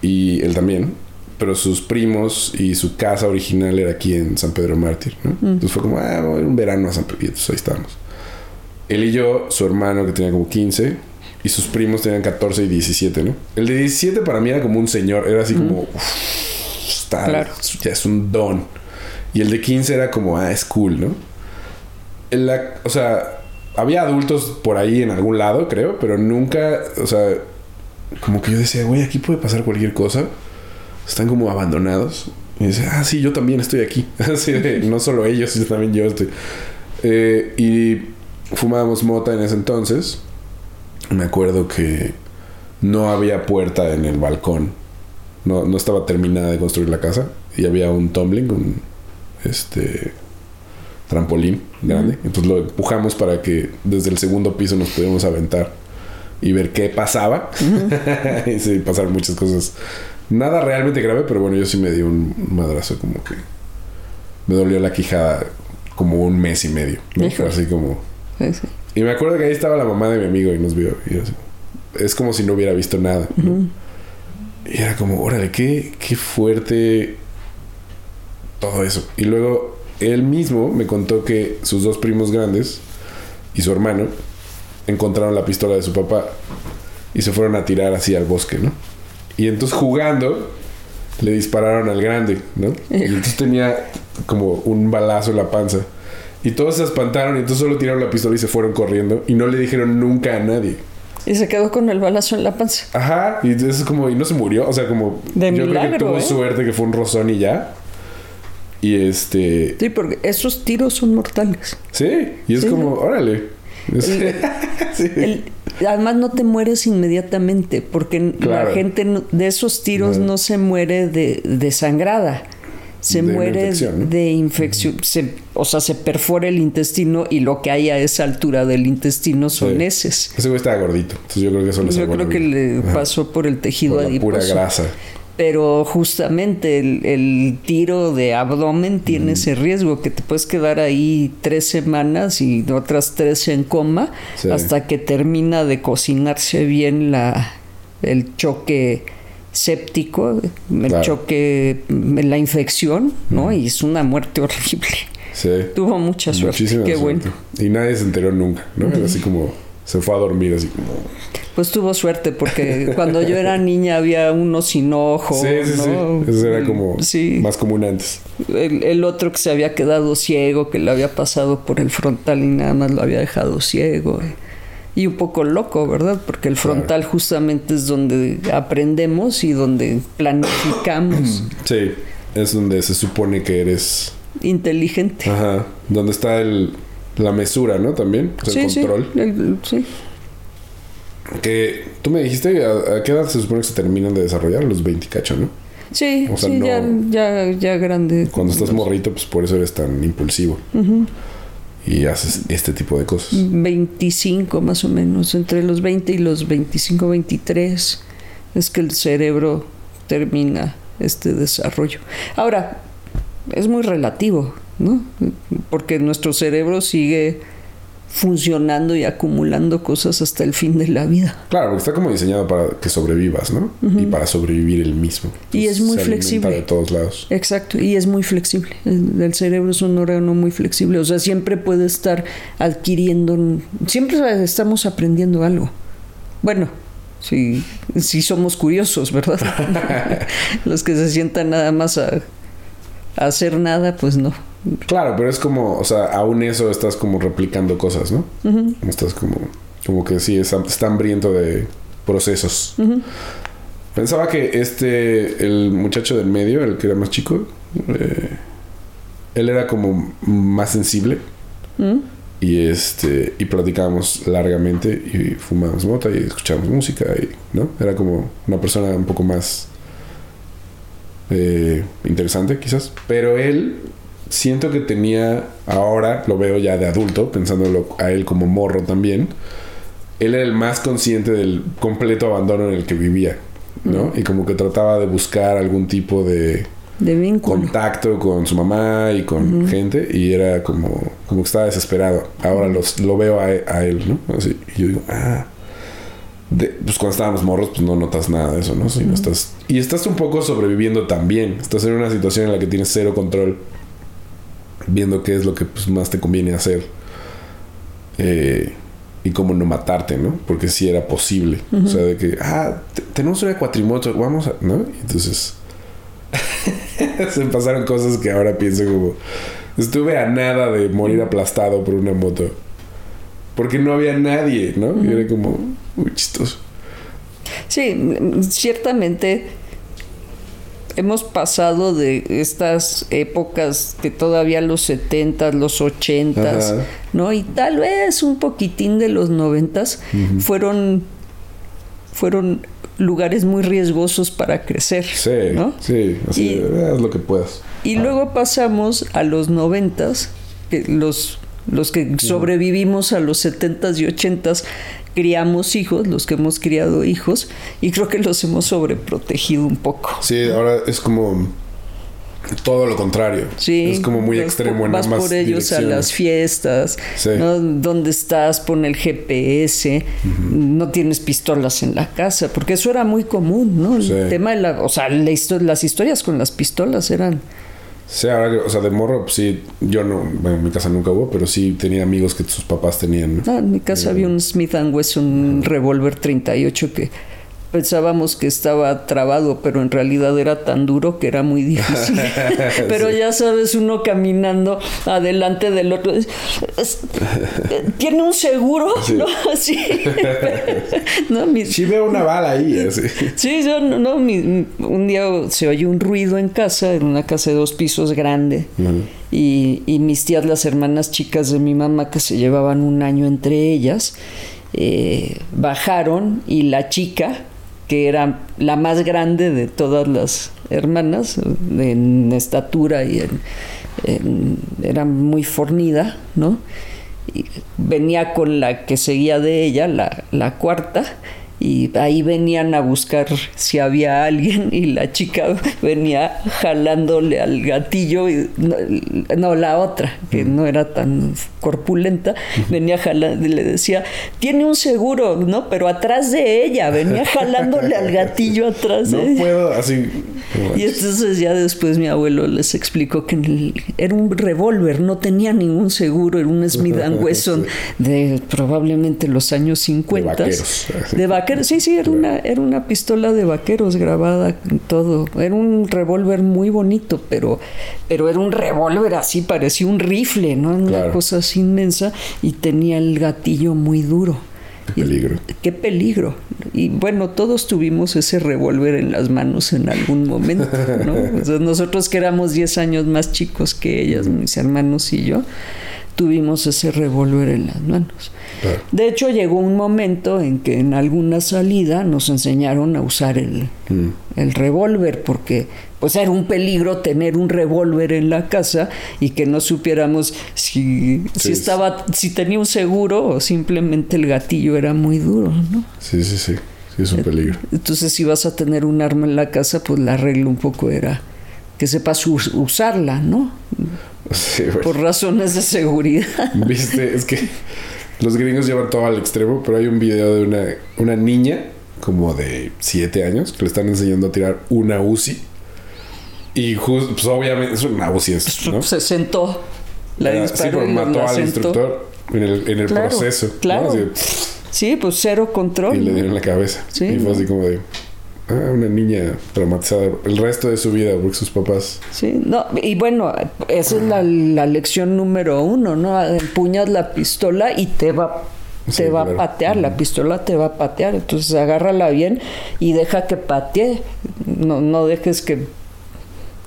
Y él también. Pero sus primos y su casa original era aquí en San Pedro Mártir, ¿no? Entonces fue como, ah, voy a un verano a San Pedro. Y entonces ahí estábamos. Él y yo, su hermano que tenía como 15, y sus primos tenían 14 y 17, ¿no? El de 17 para mí era como un señor, era así como, "Uf, está, Claro. ya es un don. Y el de 15 era como, ah, es cool, ¿no? O sea, había adultos por ahí en algún lado, creo, pero nunca, o sea, como que yo decía, güey, aquí puede pasar cualquier cosa. Están como abandonados. Y dice, ah, sí, yo también estoy aquí. Así de, no solo ellos, sino también yo estoy. Eh, y fumábamos mota en ese entonces. Me acuerdo que no había puerta en el balcón. no, no estaba terminada de construir la casa y había un tumbling, un este trampolín grande. Entonces lo empujamos para que desde el segundo piso nos pudiéramos aventar y ver qué pasaba. y sí, pasaron muchas cosas. Nada realmente grave, pero bueno, yo sí me di un madrazo como que me dolió la quijada como un mes y medio. Así como... Sí, sí. Y me acuerdo que ahí estaba la mamá de mi amigo y nos vio. Y yo así, es como si no hubiera visto nada. ¿no? Y era como, órale, qué, qué fuerte todo eso. Y luego él mismo me contó que sus dos primos grandes y su hermano encontraron la pistola de su papá y se fueron a tirar así al bosque, ¿no? Y entonces jugando le dispararon al grande, ¿no? Y entonces tenía como un balazo en la panza. Y todos se espantaron y entonces solo tiraron la pistola y se fueron corriendo y no le dijeron nunca a nadie. Y se quedó con el balazo en la panza. Ajá, y entonces es como, y no se murió, o sea, como De yo creo que tuvo ¿eh? suerte que fue un rozón y ya. Y este, Sí, porque esos tiros son mortales. sí, y es Sí. como, órale. Es- El- sí. El- además no te mueres inmediatamente porque Claro. la gente no- de esos tiros No. no, se muere de, desangrada. Se De muere de infección. Se- o sea, se perfora el intestino y lo que hay a esa altura del intestino son Sí. heces. Ese güey estaba gordito, entonces yo creo que eso le Yo creo que le pasó por el tejido Por la pura adiposo. grasa. Pero justamente el, el tiro de abdomen tiene ese riesgo que te puedes quedar ahí tres semanas y otras tres en coma Sí. hasta que termina de cocinarse bien la, el choque séptico, el Claro. choque, la infección, ¿no? Y es una muerte horrible. Sí. Tuvo mucha suerte. Muchísima Qué suerte. bueno. Y nadie se enteró nunca, ¿no? Así como, se fue a dormir así como... Pues tuvo suerte porque cuando yo era niña había uno sin ojo. Sí, sí, ¿no? sí. Eso era como Sí. más común antes. El, el otro que se había quedado ciego, que le había pasado por el frontal y nada más lo había dejado ciego. Y un poco loco, ¿verdad? Porque el frontal justamente es donde aprendemos y donde planificamos. Sí, es donde se supone que eres... Inteligente. Ajá. Donde está el, la mesura, ¿no? También. O sea, el sí, control. sí, el- sí. Que tú me dijiste a, a qué edad se supone que se terminan de desarrollar los 20 cacho, ¿no? Sí, O sea, sí, no- ya, ya, ya grande. Cuando estás morrito, pues por eso eres tan impulsivo. Y haces este tipo de cosas. 25 más o menos, entre los 20 y los 25, 23, es que el cerebro termina este desarrollo. Ahora, es muy relativo, ¿no? Porque nuestro cerebro sigue funcionando y acumulando cosas hasta el fin de la vida. Claro, porque está como diseñado para que sobrevivas, ¿no? Y para sobrevivir el mismo. Y es muy se flexible. de todos lados. Exacto, y es muy flexible. El, el cerebro es un órgano muy flexible, o sea, siempre puede estar adquiriendo, siempre estamos aprendiendo algo. Bueno, si, si somos curiosos, ¿verdad? Los que se sientan nada más a, a hacer nada, pues no. Claro, pero es como, o sea, aún eso estás como replicando cosas, ¿no? Estás como, como que sí, es, está hambriento de procesos. Pensaba que este, el muchacho del medio, el que era más chico, eh, él era como más sensible. ¿Mm? Y este, y platicábamos largamente y fumábamos mota y escuchábamos música y, ¿no? Era como una persona un poco más eh, interesante, quizás. Pero él, siento que tenía, ahora lo veo ya de adulto, pensándolo a él como morro también. Él era el más consciente del completo abandono en el que vivía, ¿no? Y como que trataba de buscar algún tipo de contacto con su mamá y con gente y era como, como que estaba desesperado. Ahora los, lo veo a, a él, ¿no? Así, y yo digo, ah. De- pues cuando estábamos morros, pues no notas nada de eso, ¿no? Si no estás, y estás un poco sobreviviendo también. Estás en una situación en la que tienes cero control, viendo qué es lo que pues, más te conviene hacer. Eh, y cómo no matarte, ¿no? Porque sí era posible. O sea, de que, ah, te- tenemos una cuatrimoto, vamos a, ¿no? Y entonces se pasaron cosas que ahora pienso como estuve a nada de morir aplastado por una moto porque no había nadie no y era como muy chistoso Sí, ciertamente hemos pasado de estas épocas que todavía los 70s, los 80s, Ajá. ¿no? Y tal vez un poquitín de los 90s fueron fueron lugares muy riesgosos para crecer. Sí, ¿no? sí, así Y- haz lo que puedas. Y luego pasamos a los noventas, que los, los que sobrevivimos a los setentas y ochentas, criamos hijos, los que hemos criado hijos, y creo que los hemos sobreprotegido un poco. Sí, ahora es como todo lo contrario. Sí, es como muy extremo en vas ambas por ellos a las fiestas, Sí. ¿no? ¿Dónde estás? Pon el GPS, no tienes pistolas en la casa, porque eso era muy común, ¿no? El Sí. tema de la, o sea, la histo- las historias con las pistolas eran Sí, ahora, o sea, de morro, pues sí, yo no, bueno, en mi casa nunca hubo, pero sí tenía amigos que sus papás tenían. ¿no? Ah, en mi casa había un Smith Wesson, un revólver 38 que pensábamos que estaba trabado, pero en realidad era tan duro que era muy difícil. pero ya sabes, uno caminando adelante del otro, es- es- tiene un seguro, ¿no? Así. no, mis- Sí veo una bala ahí, así. Sí, yo no, mi- un día se oyó un ruido en casa, en una casa de dos pisos grande, y, y mis tías, las hermanas chicas de mi mamá, que se llevaban un año entre ellas, eh, bajaron y la chica, que era la más grande de todas las hermanas, en estatura y era muy fornida, ¿no? Venía con la que seguía de ella, la, la cuarta, y ahí venían a buscar si había alguien y la chica venía jalándole al gatillo y no, no, la otra que no era tan corpulenta venía jalando y le decía tiene un seguro no pero atrás de ella venía jalándole al gatillo atrás No de ella puedo, así. y entonces ya después mi abuelo les explicó que el- era un revólver, no tenía ningún seguro, era un Smith Wesson de probablemente los años 50. vaqueros. De vaqueros, sí, sí, era una, era una pistola de vaqueros grabada con todo. Era un revólver muy bonito, pero, pero era un revólver así, parecía un rifle, ¿no? Una Claro. cosa así inmensa y tenía el gatillo muy duro. Qué peligro. Qué peligro. Y bueno, todos tuvimos ese revólver en las manos en algún momento, ¿no? Sea, nosotros que éramos 10 años más chicos que ellas, mis hermanos y yo, tuvimos ese revólver en las manos. Claro. De hecho, llegó un momento en que en alguna salida nos enseñaron a usar el, Mm. el revólver, porque pues era un peligro tener un revólver en la casa y que no supiéramos si, si estaba, si tenía un seguro o simplemente el gatillo era muy duro, ¿no? Sí, sí, sí. Sí, es un peligro. Entonces, si vas a tener un arma en la casa, pues la regla un poco era que sepas us- usarla, ¿no? Sí, bueno. Por razones de seguridad. Viste, es que los gringos llevan todo al extremo, pero hay un video de una, una niña como de 7 años que le están enseñando a tirar una UCI. Y justo, pues obviamente, es una UCI, es, ¿no? Se sentó, la disparó sí, pero y la mató al instructor en el, en el Claro, proceso. ¿no? claro. Así, Sí, pues cero control. y le ¿no? dieron la cabeza. Sí, y fue ¿no? así como de. Ah, una niña traumatizada el resto de su vida porque sus papás. Sí, no, y bueno, esa es la, la lección número uno, ¿no? Empuñas la pistola y te va, te Sí, va claro. a patear, la pistola te va a patear, entonces agárrala bien y deja que patee, no, no dejes que,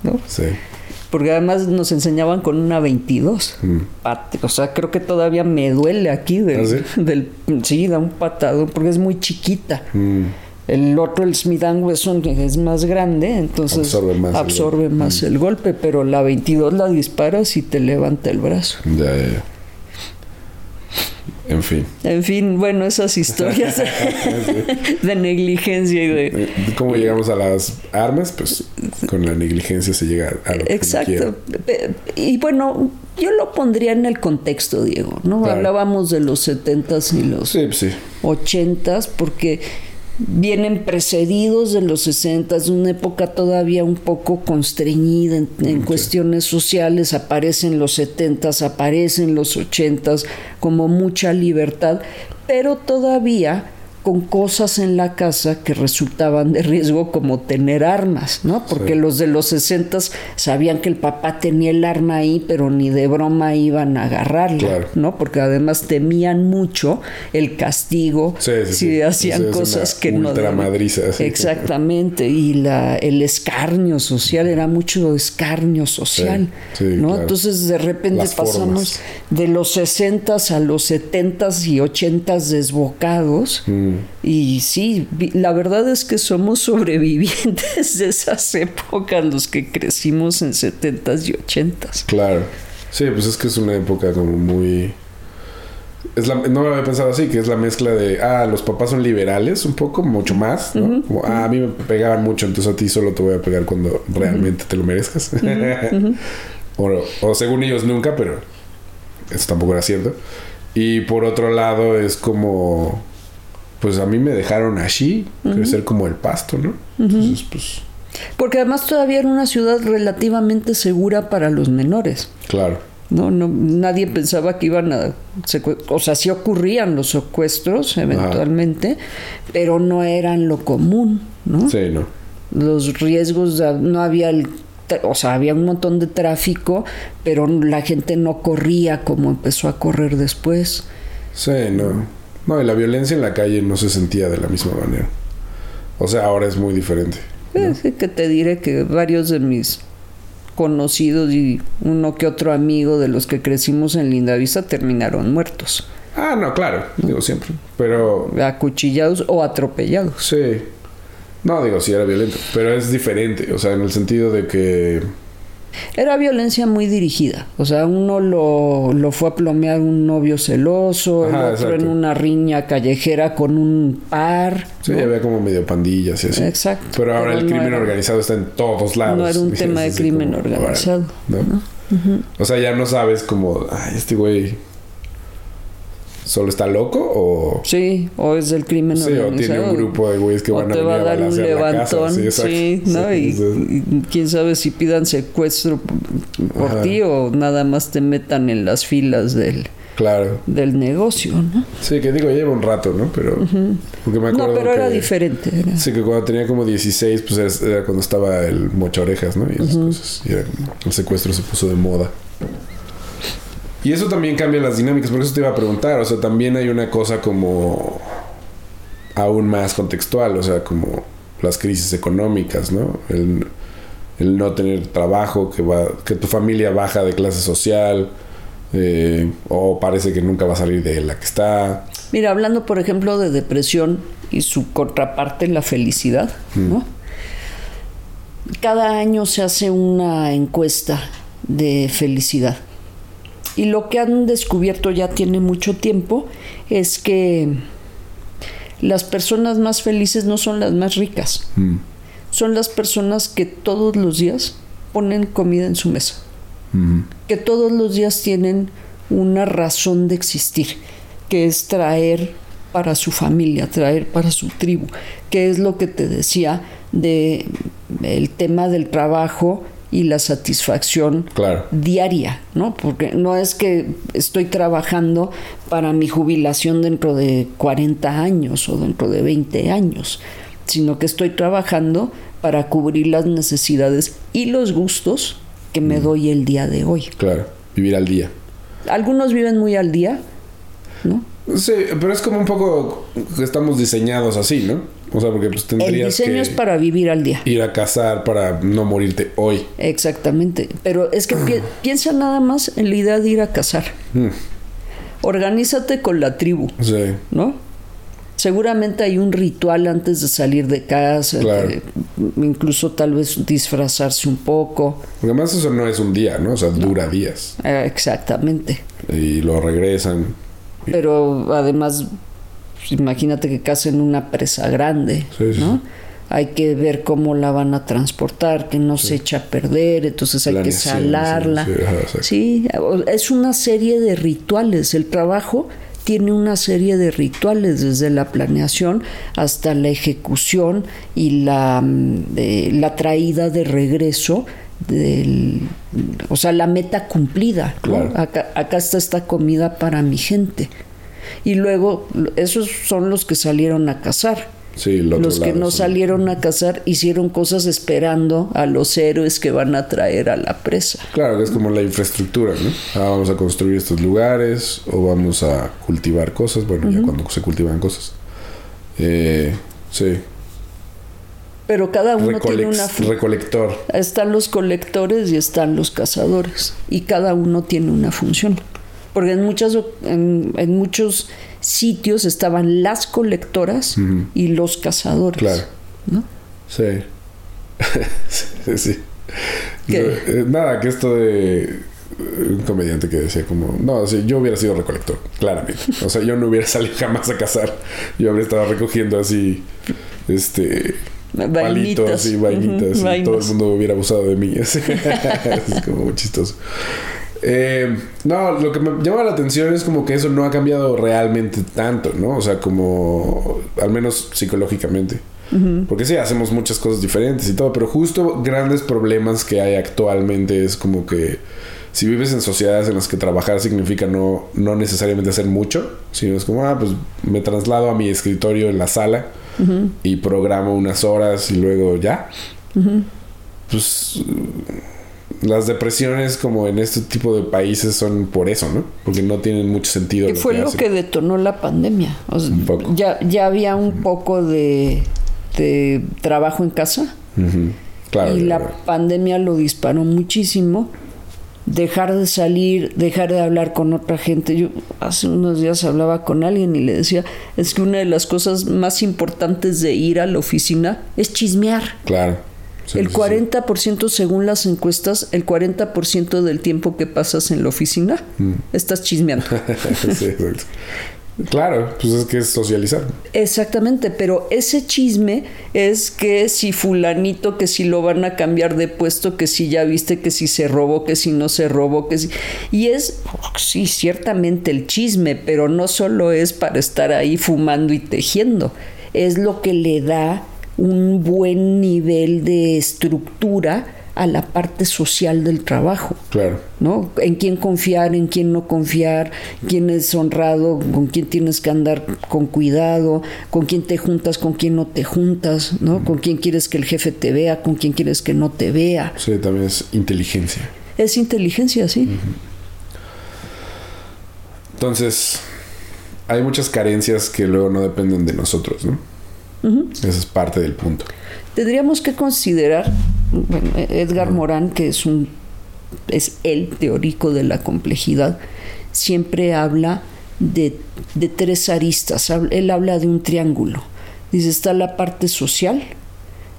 ¿no? Sí. Porque además nos enseñaban con una 22. Mm. Pate- o sea, creo que todavía me duele aquí del, ¿Ah, sí? del sí, da un patado porque es muy chiquita. Mm. El otro, el Smith Wesson, es más grande, entonces Absorbe más el absorbe golpe. más el golpe, pero la 22 la disparas y te levanta el brazo. Ya, ya, ya. En fin. En fin, bueno, esas historias de, de negligencia y de... Eh, ¿Cómo llegamos a las armas? Pues con la negligencia se llega a lo Exacto. Pe- Y bueno, yo lo pondría en el contexto, Diego, ¿no? Claro. Hablábamos de los 70s y los Sí, pues sí. 80s porque vienen precedidos de los 60 de una época todavía un poco constreñida en, en cuestiones sociales, aparecen los 70s, aparecen los 80s como mucha libertad, pero todavía con cosas en la casa que resultaban de riesgo como tener armas, ¿no? Porque Sí. los de los 60 sabían que el papá tenía el arma ahí, pero ni de broma iban a agarrarla, Claro. ¿no? Porque además temían mucho el castigo Sí, sí, si hacían cosas que no sí. Exactamente, y la, el escarnio social era mucho escarnio social, ¿no? claro. Entonces de repente Las pasamos formas. de los 60 a los 70 y 80 desbocados, Mm. Y sí, la verdad es que somos sobrevivientes de esas épocas, los que crecimos en 70s y 80s. Claro. Sí, pues es que es una época como muy... Es la, no lo había pensado así, que es la mezcla de, ah, los papás son liberales un poco, mucho más, ¿no? Como, ah, a mí me pegaban mucho, entonces a ti solo te voy a pegar cuando realmente te lo merezcas. o, o según ellos nunca, pero eso tampoco era cierto. Y por otro lado es como, pues a mí me dejaron así, crecer como el pasto, ¿no? Entonces, pues... Porque además todavía era una ciudad relativamente segura para los menores. Claro. No, no, nadie pensaba que iban a, o sea, sí ocurrían los secuestros eventualmente, pero no eran lo común, ¿no? Sí, no. Los riesgos, no había el o sea, había un montón de tráfico, pero la gente no corría como empezó a correr después. Sí, no. No, y la violencia en la calle no se sentía de la misma manera. O sea, ahora es muy diferente. Sí, que te diré que varios de mis conocidos y uno que otro amigo de los que crecimos en Lindavista terminaron muertos. Ah, no, claro, digo siempre. Pero. Acuchillados o atropellados. Sí. No, digo, sí era violento, pero es diferente, o sea, en el sentido de que... Era violencia muy dirigida, o sea, uno lo, lo fue a plomear un novio celoso, el otro en una riña callejera con un par. Sí, había como medio pandillas y así. Exacto. Pero ahora el crimen organizado está en todos lados. No era un tema de crimen organizado. ¿no? O sea, ya no sabes como, ay, este güey ¿Solo está loco o...? Sí, o es del crimen sí, o tiene un grupo de güeyes que van a venir va a dar un levantón, sí, ¿no? y, quién sabe si pidan secuestro por ti o nada más te metan en las filas del... Claro. Del negocio, ¿no? Sí, que digo, lleva un rato, ¿no? Pero... porque me acuerdo no, pero era diferente. Sí, que cuando tenía como 16, pues era, cuando estaba el mocha orejas, ¿no? Y esas cosas. Y el secuestro se puso de moda. Y eso también cambia las dinámicas, por eso te iba a preguntar, o sea, también hay una cosa como aún más contextual, o sea, como las crisis económicas, ¿no? El, no tener trabajo, que, va, que tu familia baja de clase social, eh, o parece que nunca va a salir de la que está. Mira, hablando por ejemplo de depresión y su contraparte, la felicidad, ¿no? Mm. Cada año se hace una encuesta de felicidad y lo que han descubierto ya tiene mucho tiempo es que las personas más felices no son las más ricas. Mm. Son las personas que todos los días ponen comida en su mesa. Mm-hmm. Que todos los días tienen una razón de existir, que es traer para su familia, traer para su tribu, que es lo que te decía de el tema del trabajo y la satisfacción diaria, ¿no? Porque no es que estoy trabajando para mi jubilación dentro de 40 años o dentro de 20 años, sino que estoy trabajando para cubrir las necesidades y los gustos que me mm. doy el día de hoy. Claro, vivir al día. Algunos viven muy al día, ¿no? Sí, pero es como un poco que estamos diseñados así, ¿no? O sea, porque pues tendrías El diseño es para vivir al día. Ir a cazar para no morirte hoy. Exactamente. Pero es que piensa nada más en la idea de ir a cazar. Mm. Organízate con la tribu. Sí. ¿No? Seguramente hay un ritual antes de salir de casa, incluso tal vez disfrazarse un poco. Porque además eso no es un día, ¿no? O sea, dura días. Eh, exactamente. Y lo regresan. Pero además pues, imagínate que casen una presa grande, ¿no? Hay que ver cómo la van a transportar, que no se echa a perder, entonces hay que salarla. Sí, es una serie de rituales. El trabajo tiene una serie de rituales desde la planeación hasta la ejecución y la, mm, la traída de regreso del, o sea, la meta cumplida. Acá, acá, está esta comida para mi gente y luego esos son los que salieron a cazar. los que no salieron a cazar hicieron cosas esperando a los héroes que van a traer a la presa. Claro, que es como la infraestructura, ¿no? Ah, vamos a construir estos lugares o vamos a cultivar cosas, bueno, ya cuando se cultivan cosas. Eh, sí. Pero cada uno tiene una recolector. Están los colectores y están los cazadores y cada uno tiene una función. Porque en, muchas, en, en muchos sitios estaban las colectoras y los cazadores. Claro. ¿no? Sí. sí, sí. Eh, nada, que esto de un comediante que decía como, no, yo hubiera sido recolector, claramente. O sea, yo no hubiera salido jamás a cazar. Yo habría estado recogiendo así, este, palitos y vainitas y todo el mundo hubiera abusado de mí. es como muy chistoso. Eh, no, lo que me llama la atención es como que eso no ha cambiado realmente tanto, ¿no? O sea, como al menos psicológicamente. Porque sí, hacemos muchas cosas diferentes y todo, pero justo grandes problemas que hay actualmente es como que si vives en sociedades en las que trabajar significa no, no necesariamente hacer mucho, sino es como, ah, pues me traslado a mi escritorio en la sala y programo unas horas y luego ya. Pues las depresiones como en este tipo de países son por eso, ¿no? Porque no tienen mucho sentido. Que fue lo que detonó la pandemia. Ya, ya había un poco de, de trabajo en casa. Claro, y la pandemia lo disparó muchísimo. Dejar de salir, dejar de hablar con otra gente. Yo hace unos días hablaba con alguien y le decía, es que una de las cosas más importantes de ir a la oficina es chismear. Claro el 40% según las encuestas, el 40% del tiempo que pasas en la oficina mm. estás chismeando. Claro, pues es que es socializar. Exactamente, pero ese chisme es que si fulanito, que si lo van a cambiar de puesto, que si ya viste, que si se robó, que si no se robó, que si... Y es, sí, ciertamente el chisme, pero no solo es para estar ahí fumando y tejiendo, es lo que le da un buen nivel de estructura a la parte social del trabajo. Claro. ¿No? En quién confiar, en quién no confiar, quién es honrado, con quién tienes que andar con cuidado, con quién te juntas, con quién no te juntas, ¿no? Con quién quieres que el jefe te vea, con quién quieres que no te vea. Sí, también es inteligencia. Es inteligencia, sí. Entonces, hay muchas carencias que luego no dependen de nosotros, ¿no? Esa es parte del punto. Tendríamos que considerar, Edgar Morán, que es un es el teórico de la complejidad, siempre habla de, de tres aristas. Él habla de un triángulo. Dice, está la parte social,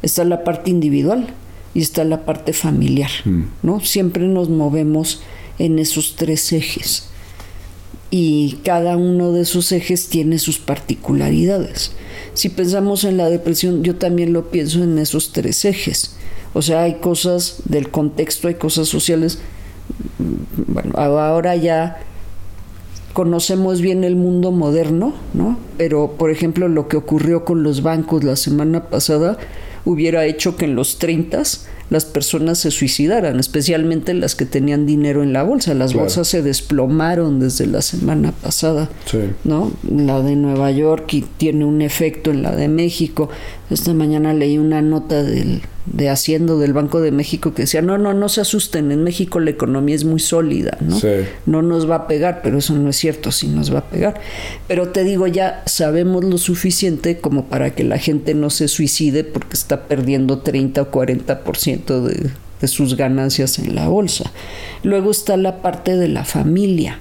está la parte individual y está la parte familiar. Mm. ¿no? Siempre nos movemos en esos tres ejes. Y cada uno de esos ejes tiene sus particularidades. Si pensamos en la depresión, yo también lo pienso en esos tres ejes. O sea, hay cosas del contexto, hay cosas sociales. Bueno, ahora ya conocemos bien el mundo moderno, ¿no? Pero, por ejemplo, lo que ocurrió con los bancos la semana pasada hubiera hecho que en los 30 las personas se suicidaran, especialmente las que tenían dinero en la bolsa. Las bolsas se desplomaron desde la semana pasada, ¿no? La de Nueva York y tiene un efecto en la de México. Esta mañana leí una nota del de Haciendo del Banco de México que decía, no, no, no se asusten, en México la economía es muy sólida, ¿no? No nos va a pegar, pero eso no es cierto, sí nos va a pegar. Pero te digo, ya sabemos lo suficiente como para que la gente no se suicide porque está perdiendo 30 o 40% de, de sus ganancias en la bolsa. Luego está la parte de la familia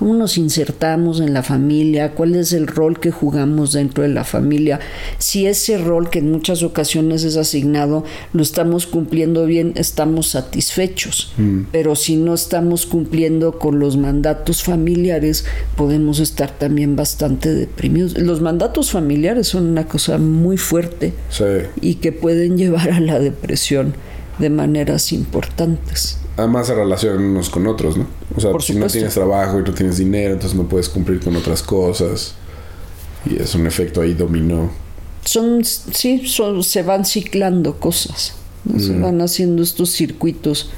cómo nos insertamos en la familia, cuál es el rol que jugamos dentro de la familia, si ese rol que en muchas ocasiones es asignado lo estamos cumpliendo bien, estamos satisfechos, mm. pero si no estamos cumpliendo con los mandatos familiares, podemos estar también bastante deprimidos. Los mandatos familiares son una cosa muy fuerte y que pueden llevar a la depresión de maneras importantes además se relacionan unos con otros, ¿no? O sea, si no tienes trabajo y no tienes dinero, entonces no puedes cumplir con otras cosas. Y es un efecto ahí dominó. Son, sí, son, se van ciclando cosas. Se mm. van haciendo estos circuitos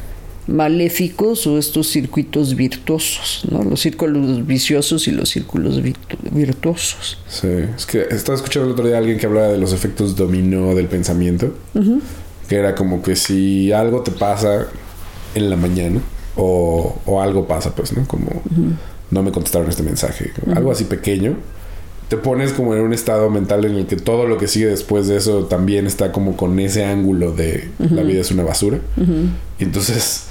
maléficos o estos circuitos virtuosos, ¿no? Los círculos viciosos y los círculos virtuosos. Sí, es que estaba escuchando el otro día a alguien que hablaba de los efectos dominó del pensamiento, que era como que si algo te pasa en la mañana o, o algo pasa, pues, ¿no? Como no me contestaron este mensaje, algo así pequeño, te pones como en un estado mental en el que todo lo que sigue después de eso también está como con ese ángulo de la vida es una basura. Y entonces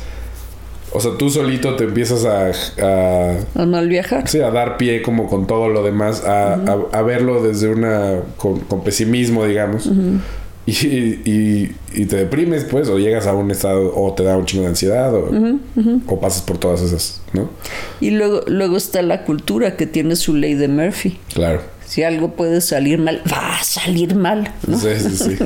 O sea, tú solito te empiezas a... A, a mal viajar. Sí, a dar pie como con todo lo demás, a, a, verlo desde una... con, pesimismo, digamos. Y, y, y, te deprimes, pues, o llegas a un estado, o te da un chingo de ansiedad, o, o pasas por todas esas, ¿no? Y luego, luego está la cultura que tiene su ley de Murphy. Claro si algo puede salir mal, va a salir mal. ¿no? Sí, sí, sí.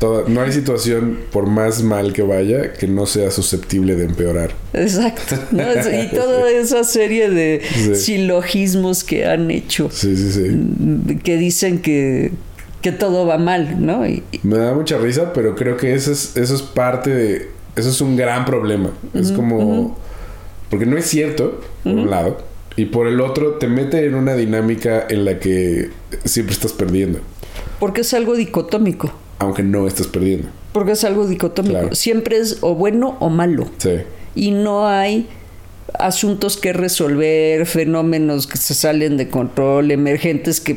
no hay situación, por más mal que vaya, que no sea susceptible de empeorar. Exacto. Y toda esa serie de silogismos que han hecho. Sí, sí, sí. Mm, que dicen que, que todo va mal, ¿no? Me da mucha risa, pero creo que eso es, eso es parte de... Eso es un gran problema. Es como... Porque no es cierto, por un lado y por el otro te mete en una dinámica en la que siempre estás perdiendo. Porque es algo dicotómico. Aunque no estás perdiendo. Porque es algo dicotómico. Siempre es o bueno o malo. Sí. Y no hay asuntos que resolver, fenómenos que se salen de control, emergentes que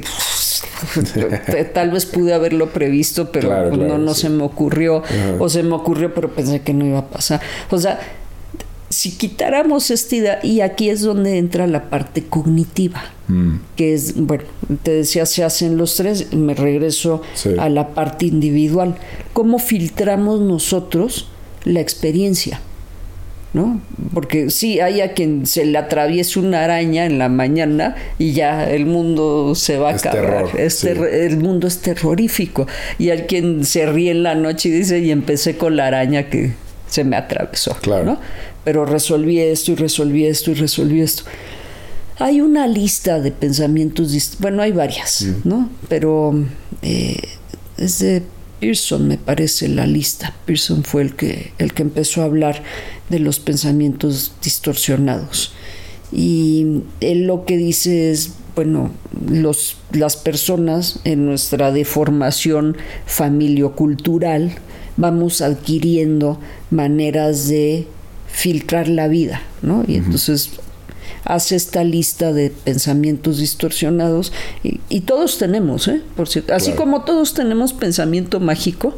tal vez pude haberlo previsto, pero pues no, no se me ocurrió. O se me ocurrió, pero pensé que no iba a pasar. O sea, si quitáramos esta idea, y aquí es donde entra la parte cognitiva, mm. que es, bueno, te decía, se hacen los tres, me regreso a la parte individual. ¿Cómo filtramos nosotros la experiencia? ¿No? Porque sí, hay a quien se le atraviesa una araña en la mañana y ya el mundo se va a acabar. El mundo es terrorífico. Y hay quien se ríe en la noche y dice, y empecé con la araña que se me atravesó. Claro. ¿no? pero resolví esto y resolví esto y resolví esto. Hay una lista de pensamientos, bueno, hay varias, ¿no? Pero eh, es de Pearson, me parece, la lista. Pearson fue el que, el que empezó a hablar de los pensamientos distorsionados. Y él lo que dice es, bueno, los, las personas en nuestra deformación familiocultural vamos adquiriendo maneras de filtrar la vida, ¿no? Y entonces hace esta lista de pensamientos distorsionados y, todos tenemos, ¿eh? Por cierto, así como todos tenemos pensamiento mágico,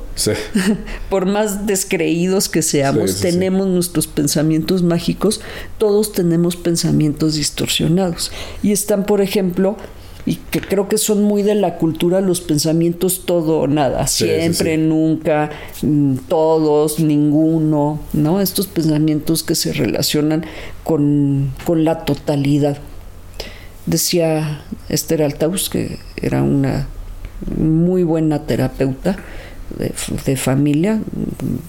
por más descreídos que seamos, tenemos nuestros pensamientos mágicos, todos tenemos pensamientos distorsionados. Y están, por ejemplo, y que creo que son muy de la cultura los pensamientos todo o nada, siempre, nunca, mm, todos, ninguno, ¿no? Estos pensamientos que se relacionan con, la totalidad. Decía Esther Altaus, que era una muy buena terapeuta de, familia,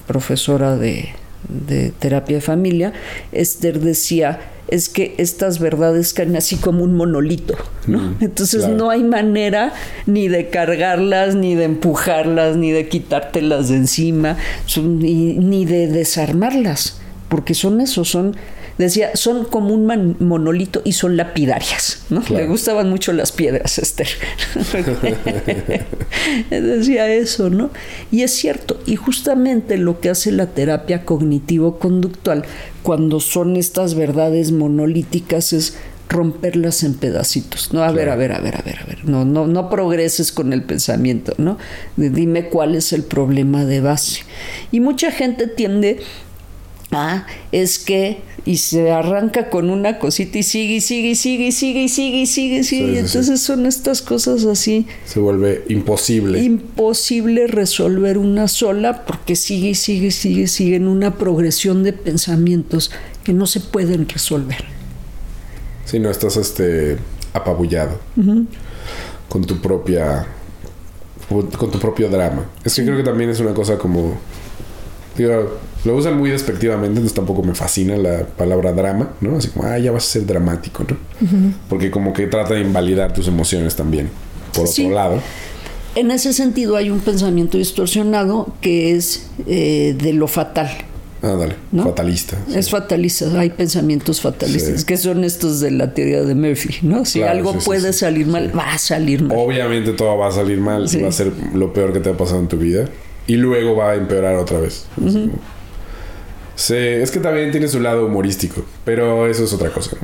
profesora de, de terapia de familia, Esther decía, es que estas verdades caen así como un monolito, ¿no? Mm, Entonces no hay manera ni de cargarlas, ni de empujarlas, ni de quitártelas de encima, ni, ni de desarmarlas, porque son eso, son decía, son como un monolito y son lapidarias, ¿no? Le gustaban mucho las piedras, Esther. decía eso, ¿no? Y es cierto, y justamente lo que hace la terapia cognitivo-conductual cuando son estas verdades monolíticas es romperlas en pedacitos. No, a ver, a ver, a ver, a ver, a ver. No, no, no progreses con el pensamiento, ¿no? Dime cuál es el problema de base. Y mucha gente tiende a es que y se arranca con una cosita y sigue y sigue y sigue y sigue y sigue y sigue y sigue. entonces son estas cosas así. Se vuelve imposible. Imposible resolver una sola porque sigue y sigue y sigue sigue en una progresión de pensamientos que no se pueden resolver. Si no estás este apabullado con tu propia con tu propio drama. Es que creo que también es una cosa como digo, lo usan muy despectivamente, entonces tampoco me fascina la palabra drama, ¿no? Así como, ah, ya vas a ser dramático, ¿no? Porque como que trata de invalidar tus emociones también, por otro lado. En ese sentido hay un pensamiento distorsionado que es eh, de lo fatal. Ah, dale. Fatalista. Es fatalista. Hay pensamientos fatalistas, que son estos de la teoría de Murphy, ¿no? Si algo puede salir mal, va a salir mal. Obviamente todo va a salir mal. Va a ser lo peor que te ha pasado en tu vida. Y luego va a empeorar otra vez. Sí, es que también tiene su lado humorístico, pero eso es otra cosa.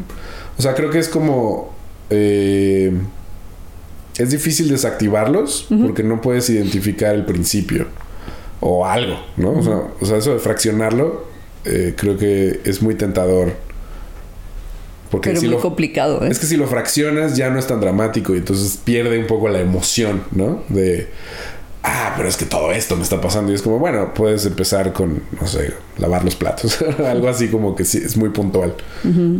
O sea, creo que es como... Eh, es difícil desactivarlos porque no puedes identificar el principio o algo, ¿no? o, sea, eso de fraccionarlo eh, creo que es muy tentador. Porque Pero si muy complicado, ¿eh? Es que si lo fraccionas ya no es tan dramático y entonces pierde un poco la emoción, ¿no? De, ah, pero es que todo esto me está pasando. Y es como, bueno, puedes empezar con, no sé, lavar los platos. Algo así como que sí, es muy puntual.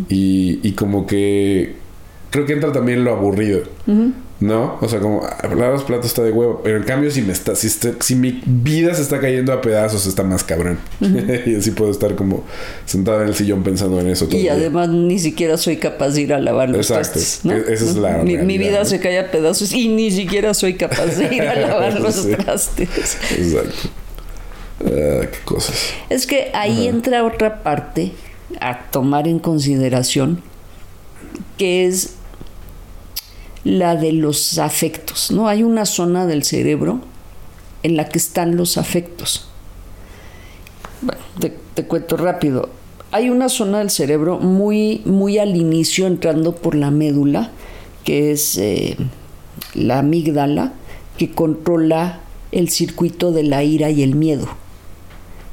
y, y como que creo que entra también lo aburrido. ¿No? O sea, como hablar los platos está de huevo. Pero en cambio, si me está, si, si mi vida se está cayendo a pedazos, está más cabrón. y así puedo estar como sentado en el sillón pensando en eso. Todo y además ni siquiera soy capaz de ir a lavar los Exacto. ¿no? E-, esa es la. Mi, vida se cae a pedazos y ni siquiera soy capaz de ir a lavar los trastes. Exacto. Ah, qué cosas. Es que ahí entra otra parte a tomar en consideración que es la de los afectos, ¿no? Hay una zona del cerebro en la que están los afectos. Bueno, te, cuento rápido. Hay una zona del cerebro muy, muy al inicio, entrando por la médula, que es eh, la amígdala, que controla el circuito de la ira y el miedo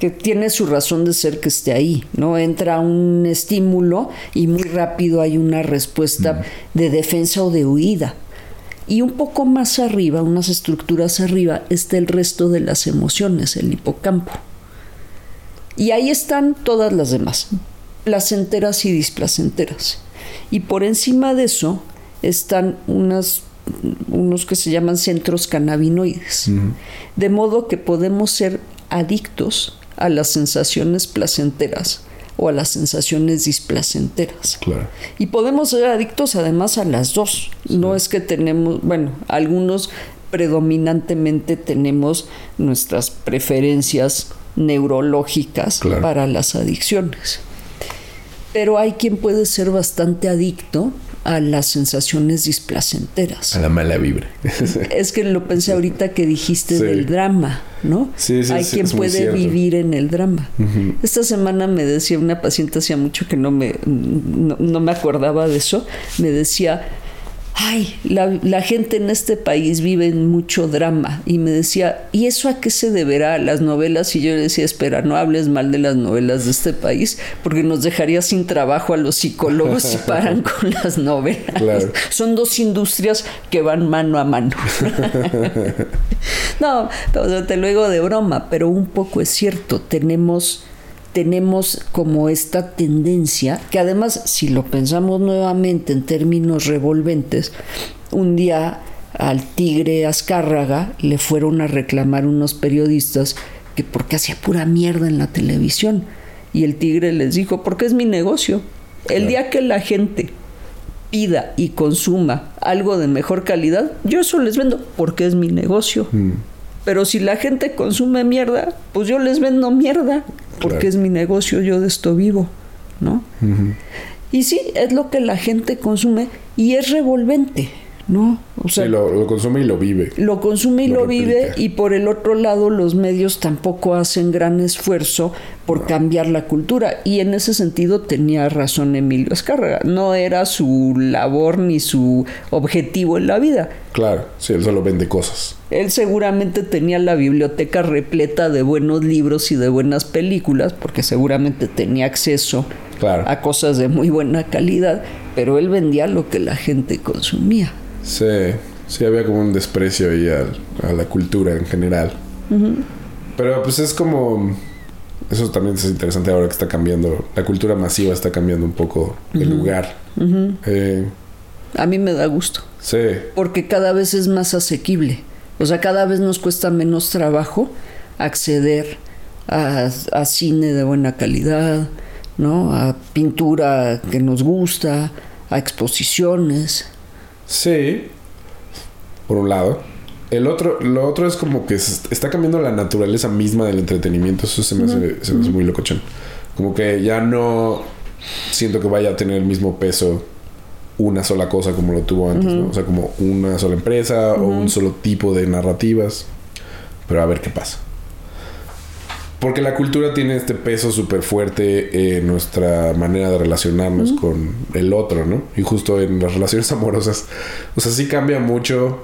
que tiene su razón de ser que esté ahí, ¿no? Entra un estímulo y muy rápido hay una respuesta de defensa o de huida. Y un poco más arriba, unas estructuras arriba, está el resto de las emociones, el hipocampo. Y ahí están todas las demás, placenteras y displacenteras. Y por encima de eso están unas, unos que se llaman centros cannabinoides. De modo que podemos ser adictos a las sensaciones placenteras o a las sensaciones displacenteras. Y podemos ser adictos además a las dos. No es que tenemos, bueno, algunos predominantemente tenemos nuestras preferencias neurológicas para las adicciones. Pero hay quien puede ser bastante adicto a las sensaciones displacenteras. A la mala vibra. es que lo pensé ahorita que dijiste del drama, ¿no? Sí, sí, Hay quien puede vivir en el drama. Esta semana me decía una paciente, hacía mucho que no me, no me acordaba de eso, me decía, ay, la, gente en este país vive en mucho drama. Y me decía, ¿y eso a qué se deberá? Las novelas. Y yo le decía, espera, no hables mal de las novelas de este país, porque nos dejaría sin trabajo a los psicólogos si paran con las novelas. Son dos industrias que van mano a mano. no, te lo digo de broma, pero un poco es cierto. Tenemos tenemos como esta tendencia, que además si lo pensamos nuevamente en términos revolventes, un día al tigre Azcárraga le fueron a reclamar unos periodistas que porque hacía pura mierda en la televisión. Y el tigre les dijo, porque es mi negocio. El día que la gente pida y consuma algo de mejor calidad, yo eso les vendo porque es mi negocio. Mm. Pero si la gente consume mierda, pues yo les vendo mierda porque es mi negocio, yo de esto vivo, ¿no? Y sí, es lo que la gente consume y es revolvente, ¿no? O sea, lo, consume y lo vive. Lo consume y lo, vive y por el otro lado los medios tampoco hacen gran esfuerzo por cambiar la cultura y en ese sentido tenía razón Emilio Escárraga, no era su labor ni su objetivo en la vida. Claro, sí, él solo vende cosas. Él seguramente tenía la biblioteca repleta de buenos libros y de buenas películas porque seguramente tenía acceso a cosas de muy buena calidad, pero él vendía lo que la gente consumía. Sí, sí, había como un desprecio ahí a, la cultura en general. Pero pues es como... Eso también es interesante ahora que está cambiando. La cultura masiva está cambiando un poco el lugar. Eh, a mí me da gusto. Sí. Porque cada vez es más asequible. O sea, cada vez nos cuesta menos trabajo acceder a, a cine de buena calidad, ¿no? A pintura que nos gusta, a exposiciones. Sí, por un lado. El otro, lo otro es como que está cambiando la naturaleza misma del entretenimiento. Eso se me, hace, se me hace muy locochón. Como que ya no siento que vaya a tener el mismo peso una sola cosa como lo tuvo antes, ¿no? O sea, como una sola empresa o un solo tipo de narrativas. Pero a ver qué pasa. Porque la cultura tiene este peso súper fuerte en nuestra manera de relacionarnos con el otro, ¿no? Y justo en las relaciones amorosas. O sea, sí cambia mucho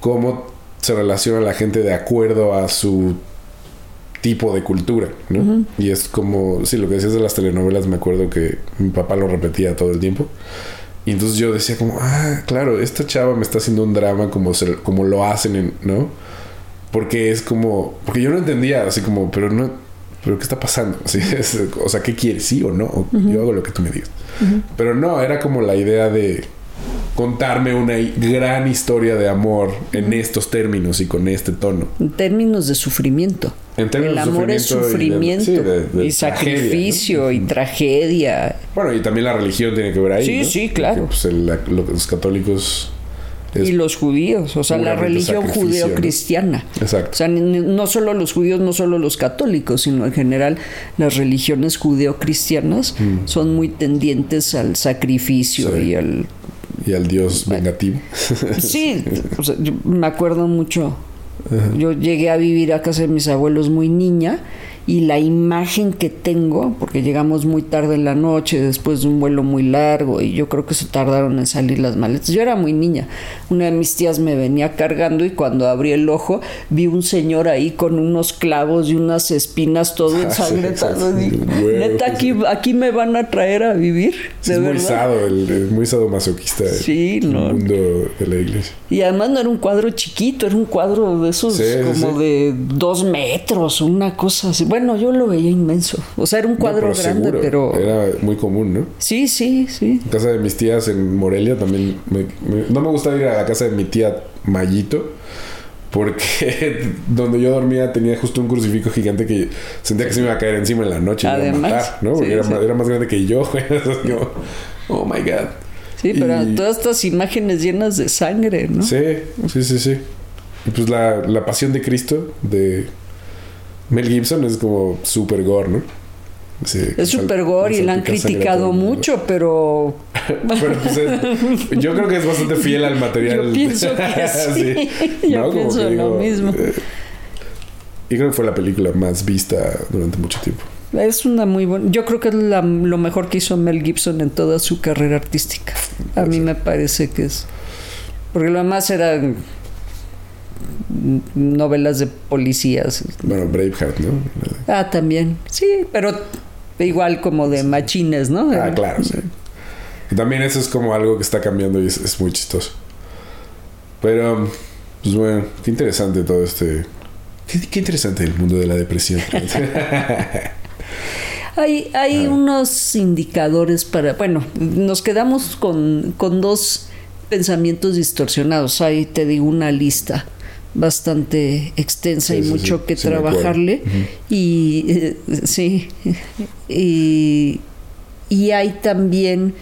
cómo se relaciona la gente de acuerdo a su tipo de cultura, ¿no? Y es como, sí, lo que decías de las telenovelas, me acuerdo que mi papá lo repetía todo el tiempo. Y entonces yo decía como, ah, claro, esta chava me está haciendo un drama como, se, como lo hacen, en, ¿no? Porque es como, porque yo no entendía, así como, pero no, pero ¿qué está pasando? Así es, o sea, ¿qué quieres? ¿Sí o no? O Yo hago lo que tú me digas. Pero no, era como la idea de contarme una gran historia de amor en estos términos y con este tono. En términos de sufrimiento. En términos El de amor es sufrimiento y de- sí, de- de y tragedia, sacrificio ¿no? y tragedia. Bueno, y también la religión tiene que ver ahí. Sí, ¿no? sí, claro. Porque, pues, el- los católicos. Es- y los judíos, o sea, la religión sacrificio, ¿no? judeo-cristiana. Exacto. O sea, no solo los judíos, no solo los católicos, sino en general las religiones judeo-cristianas son muy tendientes al sacrificio Mm. Sí. y al... y al Dios vengativo. Sí, o sea, yo me acuerdo mucho. Yo llegué a vivir a casa de mis abuelos muy niña y la imagen que tengo, porque llegamos muy tarde en la noche, después de un vuelo muy largo, y yo creo que se tardaron en salir las maletas. Yo era muy niña. Una de mis tías me venía cargando y cuando abrí el ojo vi un señor ahí con unos clavos y unas espinas todo Ah, sí, ensangrentado. sí, Neta, aquí, aquí me van a traer a vivir. Sí, ¿De es muy sado, el, muy sadomasoquista. el- Sí, no. Mundo de la iglesia. Y además no era un cuadro chiquito, era un cuadro de esos como de dos metros, una cosa así. Bueno, yo lo veía inmenso. O sea, era un No, cuadro pero grande, seguro, pero... Era muy común, ¿no? Sí, sí, sí. En casa de mis tías en Morelia también. me- me- no me gusta ir a la casa de mi tía Mayito. Porque donde yo dormía tenía justo un crucifijo gigante que sentía que se me iba a caer encima en la noche y me iba a Además, matar, ¿no? Porque sí, era, sí. más, era más grande que yo, güey. Oh my god. Sí, pero Y- todas estas imágenes llenas de sangre, ¿no? Sí, sí, sí, sí. Y pues la, la pasión de Cristo de Mel Gibson es como super gore, ¿no? Sí, Es super gore y la han criticado mucho, pero... Pero pues es- yo creo que es bastante fiel al material. Yo pienso que sí. Yo Como pienso que lo mismo. eh, y creo que fue la película más vista durante mucho tiempo. Es una muy buena... Yo creo que es la- lo mejor que hizo Mel Gibson en toda su carrera artística. A mí me parece que es... Porque lo demás eran novelas de policías. Bueno, Braveheart, ¿no? Ah, también. Sí, pero igual como de machines, ¿no? Ah, claro, sí. Y también eso es como algo que está cambiando y es, es muy chistoso. Pero, pues bueno, qué interesante todo este... Qué, qué interesante el mundo de la depresión. Hay, hay Ah. unos indicadores para... Bueno, nos quedamos con, con dos pensamientos distorsionados. Ahí te digo una lista bastante extensa Sí, y mucho sí. que Sí trabajarle. Y eh, sí, y, y hay también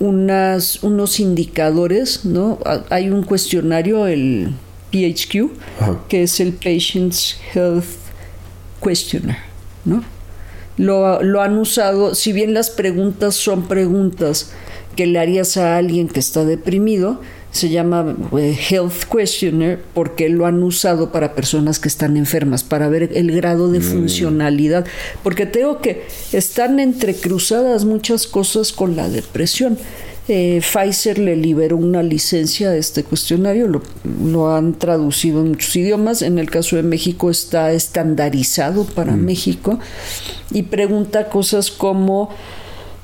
unas, unos indicadores, ¿no? Hay un cuestionario, el PHQ, que es el Patient's Health Questionnaire, ¿no? Lo, lo han usado, si bien las preguntas son preguntas que le harías a alguien que está deprimido, se llama eh, Health Questionnaire porque lo han usado para personas que están enfermas, para ver el grado de funcionalidad. Porque tengo que están entrecruzadas muchas cosas con la depresión. Eh, Pfizer le liberó una licencia a este cuestionario, lo, lo han traducido en muchos idiomas. En el caso de México está estandarizado para México y pregunta cosas como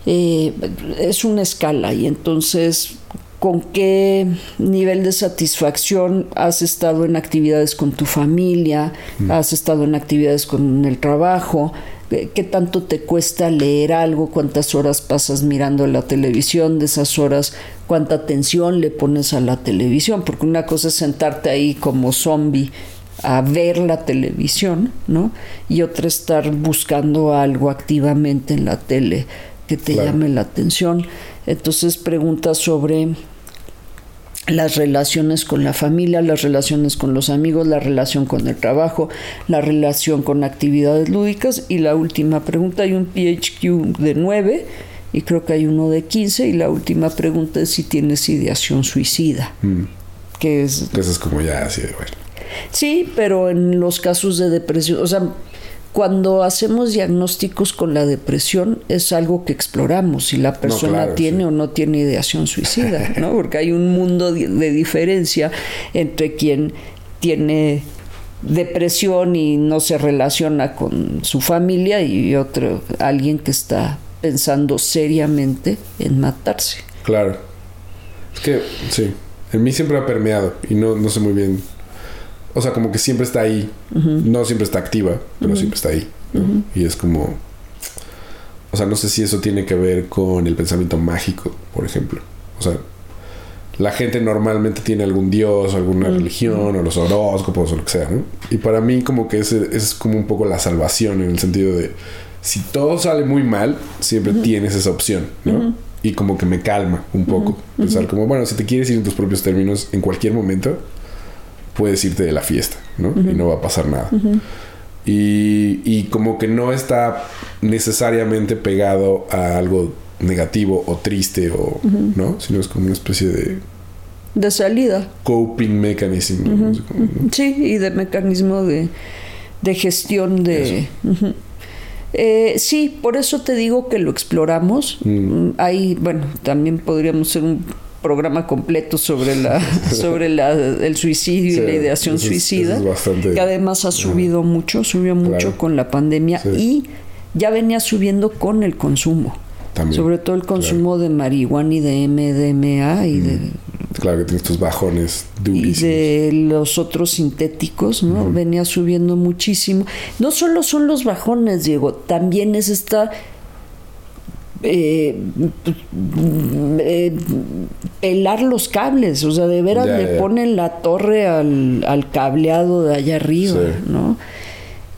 eh, es una escala y entonces con qué nivel de satisfacción has estado en actividades con tu familia, has estado en actividades con el trabajo, qué qué tanto te cuesta leer algo, cuántas horas pasas mirando la televisión, de esas horas cuánta atención le pones a la televisión, porque una cosa es sentarte ahí como zombie a ver la televisión, ¿no? Y otra estar buscando algo activamente en la tele que te Claro. llame la atención. Entonces preguntas sobre las relaciones con la familia, las relaciones con los amigos, la relación con el trabajo, la relación con actividades lúdicas y la última pregunta, hay un PHQ de 9 y creo que hay uno de 15 y la última pregunta es si tienes ideación suicida, Mm. que es eso es como ya así de bueno. Sí, pero en los casos de depresión, o sea, cuando hacemos diagnósticos con la depresión es algo que exploramos si la persona claro, tiene sí. o no tiene ideación suicida, ¿no? Porque hay un mundo de de diferencia entre quien tiene depresión y no se relaciona con su familia y otro, alguien que está pensando seriamente en matarse. Claro. Es que, sí, en mí siempre ha permeado y no, no sé muy bien. O sea, como que siempre está ahí. No siempre está activa, pero siempre está ahí. Y es como... O sea, no sé si eso tiene que ver con el pensamiento mágico, por ejemplo. O sea, la gente normalmente tiene algún dios, alguna religión, o los horóscopos, o lo que sea, ¿no? Y para mí como que ese es como un poco la salvación en el sentido de, si todo sale muy mal, siempre tienes esa opción, ¿no? Y como que me calma un poco. Pensar como, bueno, si te quieres ir en tus propios términos, en cualquier momento, puedes irte de la fiesta, ¿no? Y no va a pasar nada. Y, y como que no está necesariamente pegado a algo negativo o triste o no sino es como una especie de de salida. coping mechanism sí y de mecanismo de, de gestión de eh, sí por eso te digo que lo exploramos. Mm. hay bueno también podríamos hacer un programa completo sobre la sobre la, el suicidio Sí, y la ideación eso es- suicida eso es bastante- que además ha subido mucho subió mucho Claro. con la pandemia Sí. y ya venía subiendo con el consumo También, sobre todo el consumo de marihuana y de MDMA y de claro que tienes tus bajones y de los otros sintéticos, ¿no? Venía subiendo muchísimo. No solo son los bajones, Diego, también es esta eh, eh, pelar los cables, o sea, de veras Ya, le ya. ponen la torre al, al cableado de allá arriba, Sí. ¿no?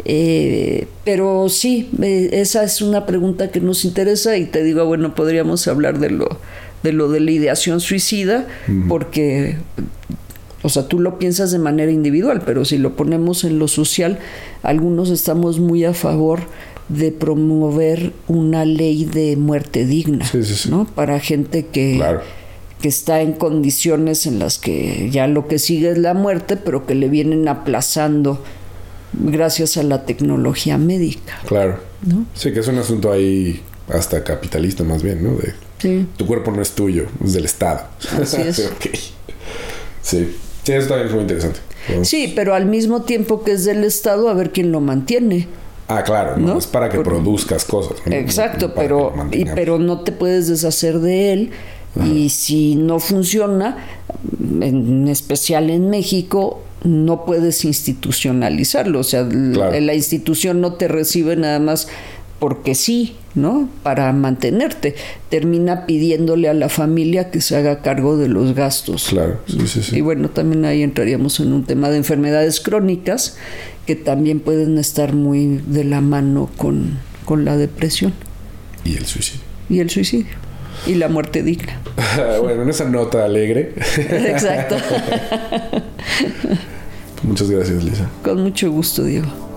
Eh, pero sí, esa es una pregunta que nos interesa y te digo, bueno, podríamos hablar de lo de lo de la ideación suicida, porque o sea, tú lo piensas de manera individual, pero si lo ponemos en lo social, algunos estamos muy a favor de promover una ley de muerte digna, Sí, sí, sí. ¿no? Para gente que, Claro. que está en condiciones en las que ya lo que sigue es la muerte, pero que le vienen aplazando gracias a la tecnología médica. claro ¿No? sí que es un asunto ahí hasta capitalista más bien no de Sí. tu cuerpo no es tuyo es del estado Así es. Ok. sí sí eso también es muy interesante Sí, pero al mismo tiempo que es del Estado, a ver quién lo mantiene. Ah claro no, ¿No? es para que Por- produzcas cosas ¿no? Exacto, pero, y- pero no te puedes deshacer de él. Y si no funciona, en especial en México, no puedes institucionalizarlo. O sea, Claro. la institución no te recibe nada más porque sí, ¿no? Para mantenerte. Termina pidiéndole a la familia que se haga cargo de los gastos. claro sí sí sí Y bueno, también ahí entraríamos en un tema de enfermedades crónicas que también pueden estar muy de la mano con, con la depresión y el suicidio y el suicidio y la muerte digna. bueno, en esa nota alegre, Exacto. muchas gracias, Lisa. Con mucho gusto, Diego.